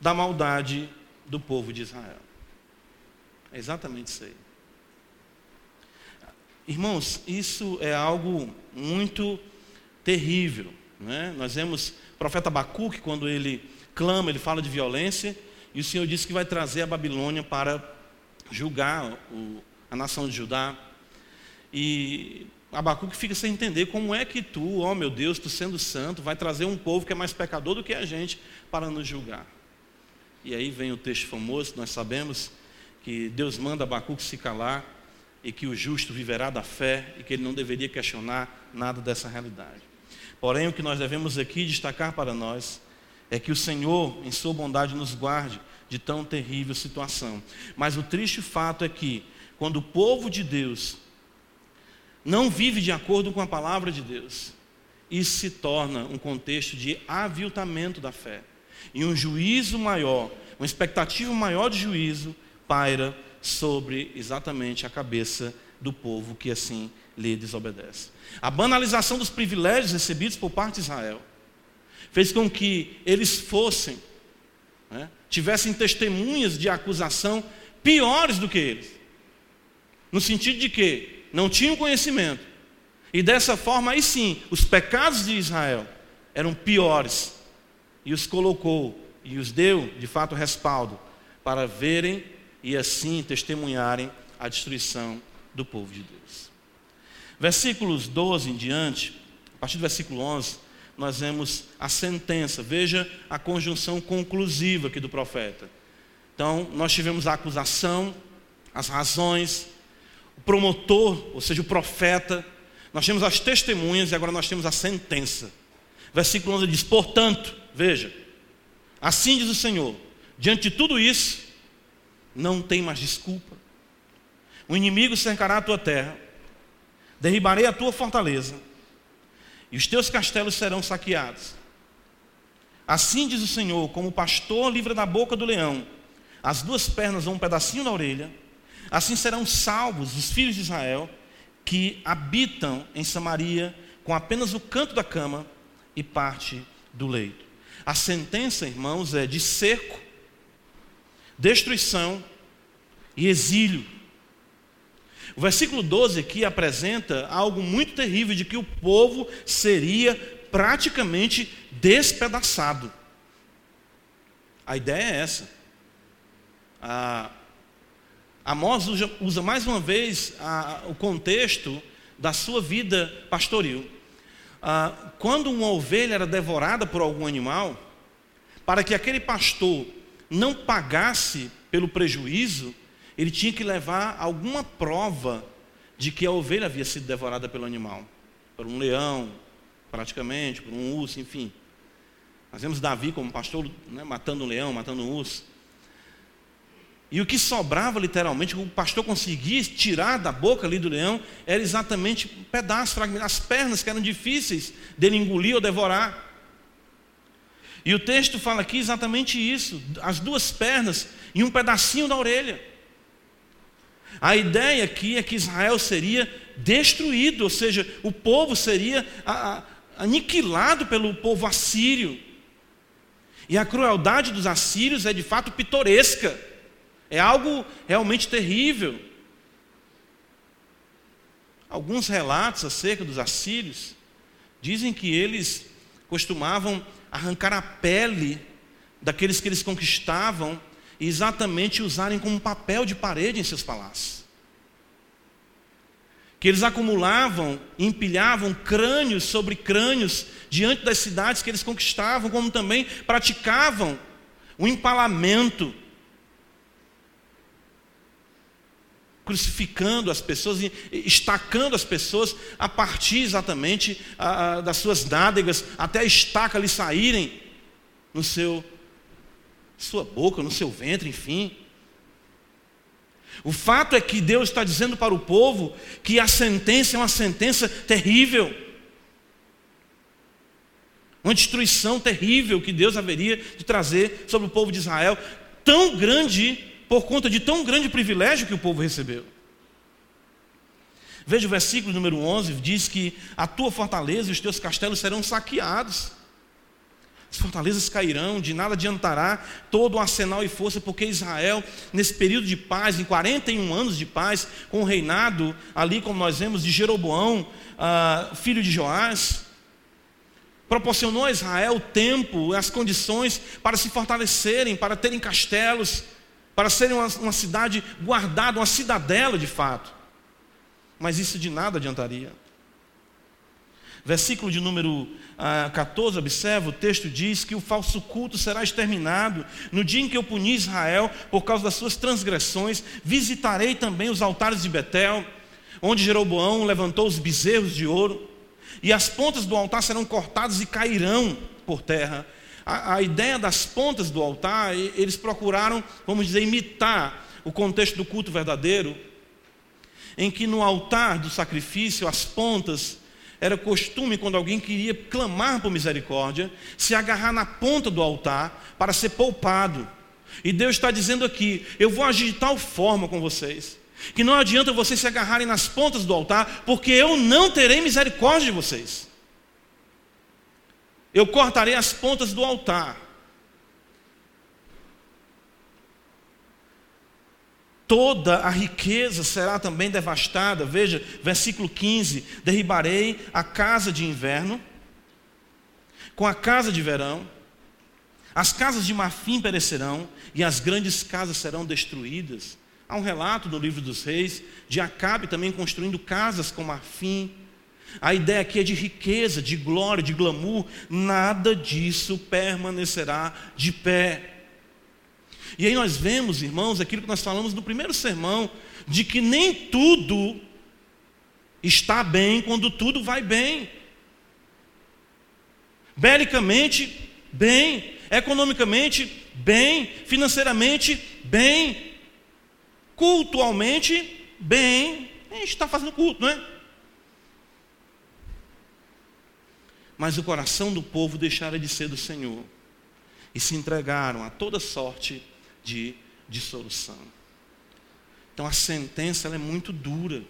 da maldade do povo de Israel. É exatamente isso aí. Irmãos, isso é algo muito terrível. Né? Nós vemos o profeta Abacuque, quando ele clama, ele fala de violência, e o Senhor disse que vai trazer a Babilônia para julgar o, a nação de Judá. E Abacuque fica sem entender como é que tu, ó oh meu Deus, tu sendo santo, vai trazer um povo que é mais pecador do que a gente para nos julgar. E aí vem o texto famoso, nós sabemos que Deus manda Abacuque se calar e que o justo viverá da fé e que ele não deveria questionar nada dessa realidade. Porém, o que nós devemos aqui destacar para nós é que o Senhor, em Sua bondade, nos guarde de tão terrível situação. Mas o triste fato é que, quando o povo de Deus não vive de acordo com a palavra de Deus, isso se torna um contexto de aviltamento da fé. E um juízo maior, uma expectativa maior de juízo, paira sobre exatamente a cabeça do povo que assim lhe desobedece. A banalização dos privilégios recebidos por parte de Israel fez com que eles fossem, né, tivessem testemunhas de acusação piores do que eles. No sentido de que não tinham conhecimento. E dessa forma, aí sim, os pecados de Israel eram piores. E os colocou e os deu, de fato, respaldo para verem e assim testemunharem a destruição do povo de Deus. Versículos 12 em diante, a partir do versículo 11, nós vemos a sentença. Veja a conjunção conclusiva aqui do profeta. Então, nós tivemos a acusação, as razões, o promotor, ou seja, o profeta, nós temos as testemunhas e agora nós temos a sentença. Versículo 11 diz: Portanto, veja, assim diz o Senhor, diante de tudo isso, não tem mais desculpa. O inimigo cercará a tua terra, derribarei a tua fortaleza e os teus castelos serão saqueados. Assim diz o Senhor, como o pastor livra da boca do leão, as duas pernas ou um pedacinho da orelha, assim serão salvos os filhos de Israel que habitam em Samaria com apenas o canto da cama e parte do leito. A sentença, irmãos, é de cerco, destruição e exílio. O versículo 12 aqui apresenta algo muito terrível de que o povo seria praticamente despedaçado. A ideia é essa. A Amós usa, mais uma vez a, o contexto da sua vida pastoril. quando uma ovelha era devorada por algum animal, para que aquele pastor não pagasse pelo prejuízo, ele tinha que levar alguma prova de que a ovelha havia sido devorada pelo animal, por um leão, praticamente, por um urso, enfim. Nós vemos Davi como pastor né, matando um leão, matando um urso. E o que sobrava literalmente, o pastor conseguia tirar da boca ali do leão, era exatamente um pedaço, fragmento, as pernas que eram difíceis dele engolir ou devorar. E o texto fala aqui exatamente isso: as duas pernas e um pedacinho da orelha. A ideia aqui é que Israel seria destruído, ou seja, o povo seria aniquilado pelo povo assírio. E a crueldade dos assírios é de fato pitoresca. É algo realmente terrível. Alguns relatos acerca dos assírios dizem que eles costumavam arrancar a pele daqueles que eles conquistavam exatamente usarem como papel de parede em seus palácios. Que eles acumulavam, empilhavam crânios sobre crânios diante das cidades que eles conquistavam, como também praticavam o empalamento crucificando as pessoas, estacando as pessoas a partir exatamente das suas nádegas, até a estaca lhe saírem no seu sua boca, no seu ventre, enfim. O fato é que Deus está dizendo para o povo que a sentença é uma sentença terrível. Uma destruição terrível que Deus haveria de trazer sobre o povo de Israel, tão grande por conta de tão grande privilégio que o povo recebeu. Veja o versículo número 11: diz que a tua fortaleza e os teus castelos serão saqueados. As fortalezas cairão, de nada adiantará todo o arsenal e força, porque Israel, nesse período de paz, em 41 anos de paz, com o reinado ali, como nós vemos, de Jeroboão, uh, filho de Joás, proporcionou a Israel o tempo, as condições para se fortalecerem, para terem castelos, para serem uma, uma cidade guardada, uma cidadela de fato. Mas isso de nada adiantaria. Versículo de número ah, 14, observa, o texto diz que o falso culto será exterminado. No dia em que eu puni Israel por causa das suas transgressões, visitarei também os altares de Betel, onde Jeroboão levantou os bezerros de ouro, e as pontas do altar serão cortadas e cairão por terra, a, a ideia das pontas do altar, eles procuraram, vamos dizer, imitar o contexto do culto verdadeiro, em que no altar do sacrifício, as pontas, era costume, quando alguém queria clamar por misericórdia, se agarrar na ponta do altar para ser poupado. E Deus está dizendo aqui: eu vou agir de tal forma com vocês, que não adianta vocês se agarrarem nas pontas do altar, porque eu não terei misericórdia de vocês. Eu cortarei as pontas do altar. Toda a riqueza será também devastada. Veja, versículo 15: Derribarei a casa de inverno com a casa de verão, as casas de marfim perecerão e as grandes casas serão destruídas. Há um relato no livro dos reis de Acabe também construindo casas com marfim a ideia aqui é de riqueza, de glória, de glamour. Nada disso permanecerá de pé. E aí nós vemos, irmãos, aquilo que nós falamos no primeiro sermão, de que nem tudo está bem quando tudo vai bem. Belicamente, bem. Economicamente, bem. Financeiramente, bem. Cultualmente, bem. A gente está fazendo culto, não é? Mas o coração do povo deixara de ser do Senhor e se entregaram a toda sorte de dissolução. Então a sentença é muito dura.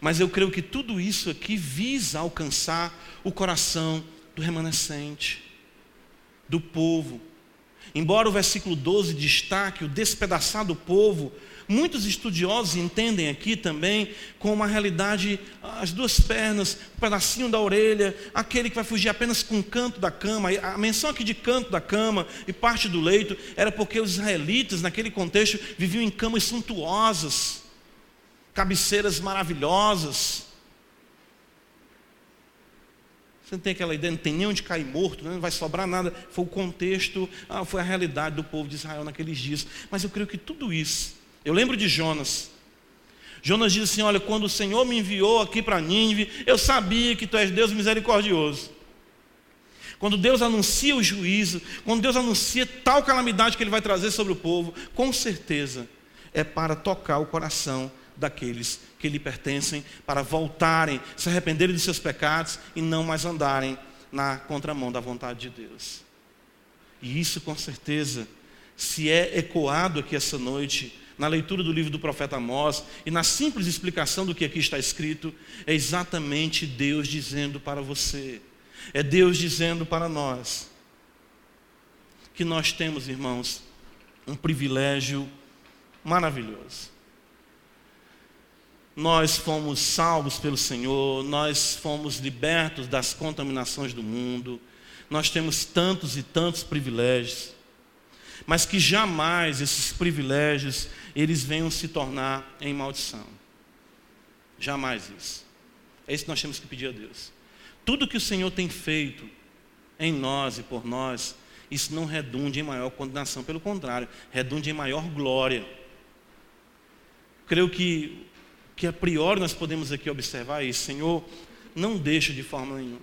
Mas eu creio que tudo isso aqui visa alcançar o coração do remanescente, do povo. Embora o versículo 12 destaque o despedaçar do povo, Muitos estudiosos entendem aqui também como uma realidade as duas pernas, um pedacinho da orelha, aquele que vai fugir apenas com o canto da cama. A menção aqui de canto da cama e parte do leito era porque os israelitas, naquele contexto, viviam em camas suntuosas, cabeceiras maravilhosas. Você não tem aquela ideia, não tem nem onde cair morto, né? não vai sobrar nada. Foi o contexto, ah, foi a realidade do povo de Israel naqueles dias. Mas eu creio que tudo isso. Eu lembro de Jonas. Jonas diz assim: Olha, quando o Senhor me enviou aqui para Nínive, eu sabia que tu és Deus misericordioso. Quando Deus anuncia o juízo, quando Deus anuncia tal calamidade que Ele vai trazer sobre o povo, com certeza é para tocar o coração daqueles que lhe pertencem, para voltarem, se arrependerem de seus pecados e não mais andarem na contramão da vontade de Deus. E isso, com certeza, se é ecoado aqui essa noite, na leitura do livro do profeta Amós e na simples explicação do que aqui está escrito, é exatamente Deus dizendo para você, é Deus dizendo para nós, que nós temos, irmãos, um privilégio maravilhoso. Nós fomos salvos pelo Senhor, nós fomos libertos das contaminações do mundo, nós temos tantos e tantos privilégios, mas que jamais esses privilégios eles venham se tornar em maldição. Jamais isso. É isso que nós temos que pedir a Deus. Tudo que o Senhor tem feito em nós e por nós, isso não redunde em maior condenação, pelo contrário, redunde em maior glória. Creio que que a priori nós podemos aqui observar isso, Senhor, não deixa de forma nenhuma.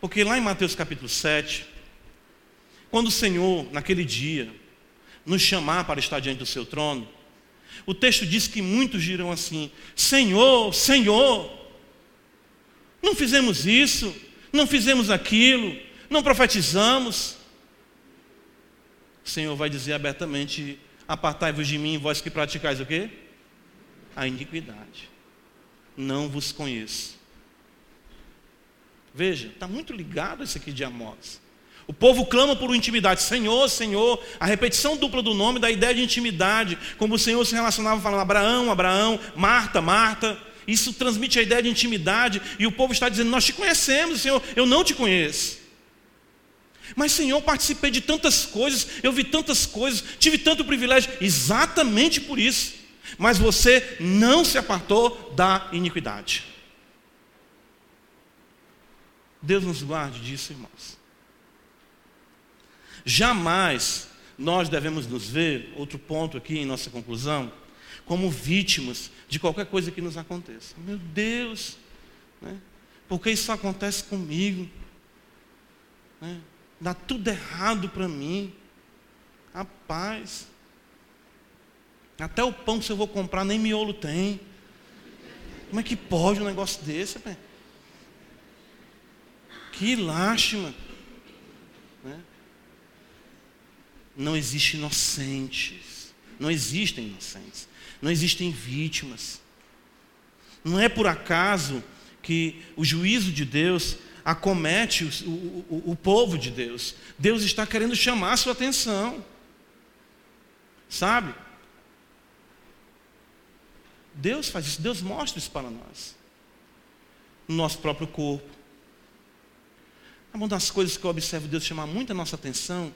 Porque lá em Mateus capítulo 7, quando o Senhor, naquele dia, nos chamar para estar diante do seu trono, o texto diz que muitos dirão assim: Senhor, Senhor, não fizemos isso, não fizemos aquilo, não profetizamos. O Senhor vai dizer abertamente: Apartai-vos de mim, vós que praticais o quê? a iniquidade. Não vos conheço. Veja, está muito ligado isso aqui de Amós. O povo clama por intimidade, Senhor, Senhor, a repetição dupla do nome da ideia de intimidade, como o Senhor se relacionava falando Abraão, Abraão, Marta, Marta. Isso transmite a ideia de intimidade, e o povo está dizendo: Nós te conhecemos, Senhor, eu não te conheço. Mas, Senhor, participei de tantas coisas, eu vi tantas coisas, tive tanto privilégio, exatamente por isso mas você não se apartou da iniquidade. Deus nos guarde disso, irmãos. Jamais nós devemos nos ver, outro ponto aqui em nossa conclusão, como vítimas de qualquer coisa que nos aconteça. Meu Deus, né? porque isso acontece comigo? Né? Dá tudo errado para mim. Rapaz, até o pão que eu vou comprar nem miolo tem. Como é que pode um negócio desse? Que lástima. Né? Não existem inocentes. Não existem inocentes. Não existem vítimas. Não é por acaso que o juízo de Deus acomete o, o, o, povo de Deus. Deus está querendo chamar a sua atenção. Sabe? Deus faz isso, Deus mostra isso para nós. No nosso próprio corpo. Uma das coisas que eu observo Deus chamar muito a nossa atenção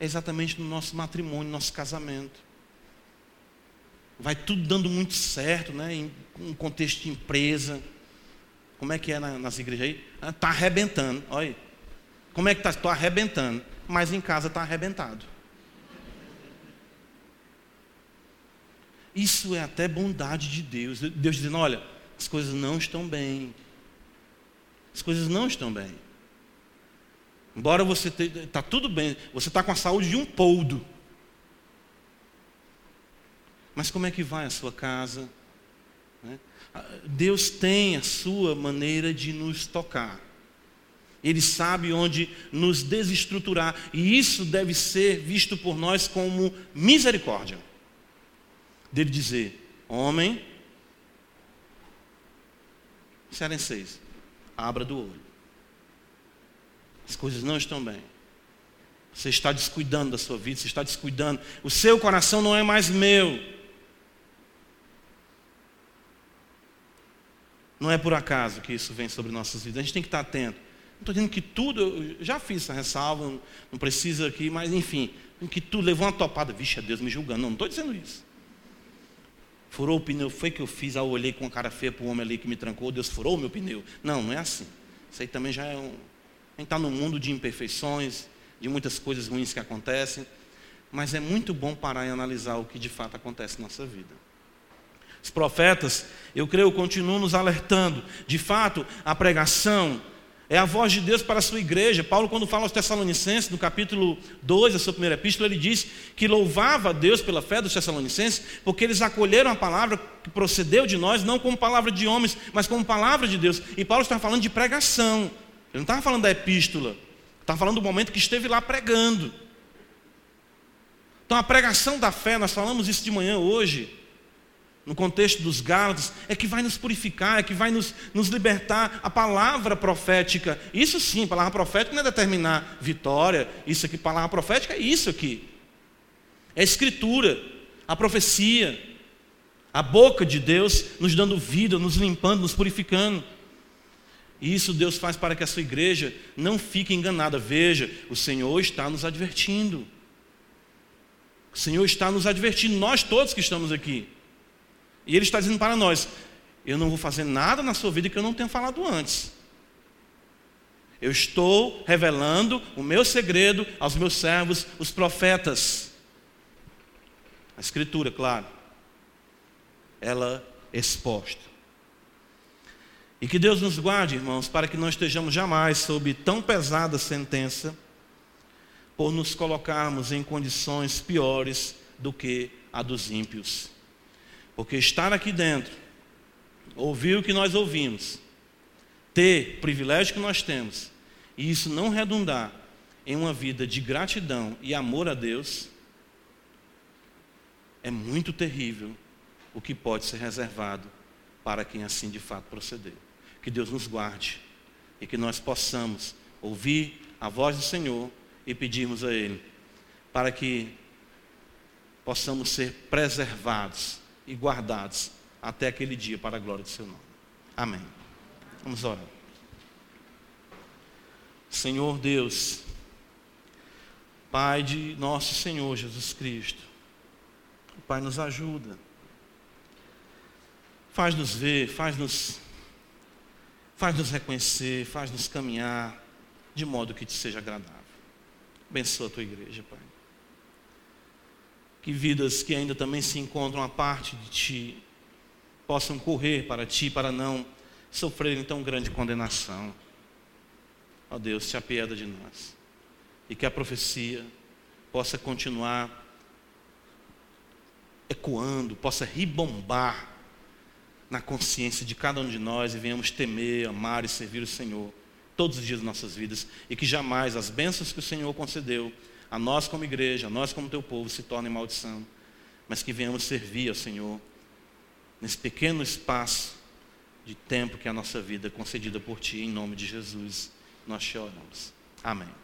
é exatamente no nosso matrimônio, no nosso casamento. Vai tudo dando muito certo, né? Em um contexto de empresa. Como é que é nas igrejas aí? Ah, arrebentando. Olha aí. Como é que está? Estou arrebentando. Mas em casa está arrebentado. Isso é até bondade de Deus. Deus dizendo: olha, as coisas não estão bem. As coisas não estão bem. Embora você está tudo bem, você está com a saúde de um poldo. Mas como é que vai a sua casa? Né? Deus tem a sua maneira de nos tocar. Ele sabe onde nos desestruturar. E isso deve ser visto por nós como misericórdia dele dizer: Homem, seis, abra do olho. As coisas não estão bem. Você está descuidando da sua vida, você está descuidando. O seu coração não é mais meu. Não é por acaso que isso vem sobre nossas vidas. A gente tem que estar atento. Não estou dizendo que tudo, eu já fiz essa ressalva, não precisa aqui, mas enfim, que tudo levou uma topada. Vixe, é Deus me julgando. Não, não estou dizendo isso. Furou o pneu, foi que eu fiz, aí eu olhei com a cara feia para o homem ali que me trancou, Deus furou o meu pneu. Não, não é assim. Isso aí também já é um. A gente está num mundo de imperfeições, de muitas coisas ruins que acontecem. Mas é muito bom parar e analisar o que de fato acontece na nossa vida. Os profetas, eu creio, continuam nos alertando. De fato, a pregação é a voz de Deus para a sua igreja. Paulo, quando fala aos Tessalonicenses, no capítulo 2 da sua primeira epístola, ele diz que louvava a Deus pela fé dos Tessalonicenses, porque eles acolheram a palavra que procedeu de nós, não como palavra de homens, mas como palavra de Deus. E Paulo está falando de pregação. Ele não estava falando da epístola, estava falando do momento que esteve lá pregando. Então, a pregação da fé, nós falamos isso de manhã hoje no contexto dos Gálatas, é que vai nos purificar, é que vai nos, nos libertar. A palavra profética, isso sim, palavra profética não é determinar vitória, isso aqui, palavra profética é isso aqui. É a escritura, a profecia, a boca de Deus nos dando vida, nos limpando, nos purificando. E isso Deus faz para que a sua igreja não fique enganada. Veja, o Senhor está nos advertindo. O Senhor está nos advertindo, nós todos que estamos aqui. E Ele está dizendo para nós: eu não vou fazer nada na sua vida que eu não tenha falado antes. Eu estou revelando o meu segredo aos meus servos, os profetas. A Escritura, claro, ela exposta. E que Deus nos guarde, irmãos, para que não estejamos jamais sob tão pesada sentença por nos colocarmos em condições piores do que a dos ímpios. Porque estar aqui dentro, ouvir o que nós ouvimos, ter o privilégio que nós temos, e isso não redundar em uma vida de gratidão e amor a Deus, é muito terrível o que pode ser reservado para quem assim de fato proceder. Que Deus nos guarde e que nós possamos ouvir a voz do Senhor e pedirmos a Ele para que possamos ser preservados e guardados até aquele dia para a glória do seu nome. Amém. Vamos orar. Senhor Deus, Pai de nosso Senhor Jesus Cristo, Pai, nos ajuda. Faz-nos ver, faz-nos faz-nos reconhecer, faz-nos caminhar de modo que te seja agradável. Abençoa a tua igreja, Pai que vidas que ainda também se encontram à parte de Ti possam correr para Ti para não sofrerem tão grande condenação. Ó Deus, se apieda de nós. E que a profecia possa continuar ecoando, possa ribombar na consciência de cada um de nós e venhamos temer, amar e servir o Senhor todos os dias de nossas vidas e que jamais as bênçãos que o Senhor concedeu a nós como igreja, a nós como teu povo, se torne maldição, mas que venhamos servir ao Senhor nesse pequeno espaço de tempo que é a nossa vida concedida por Ti, em nome de Jesus, nós te oramos. Amém.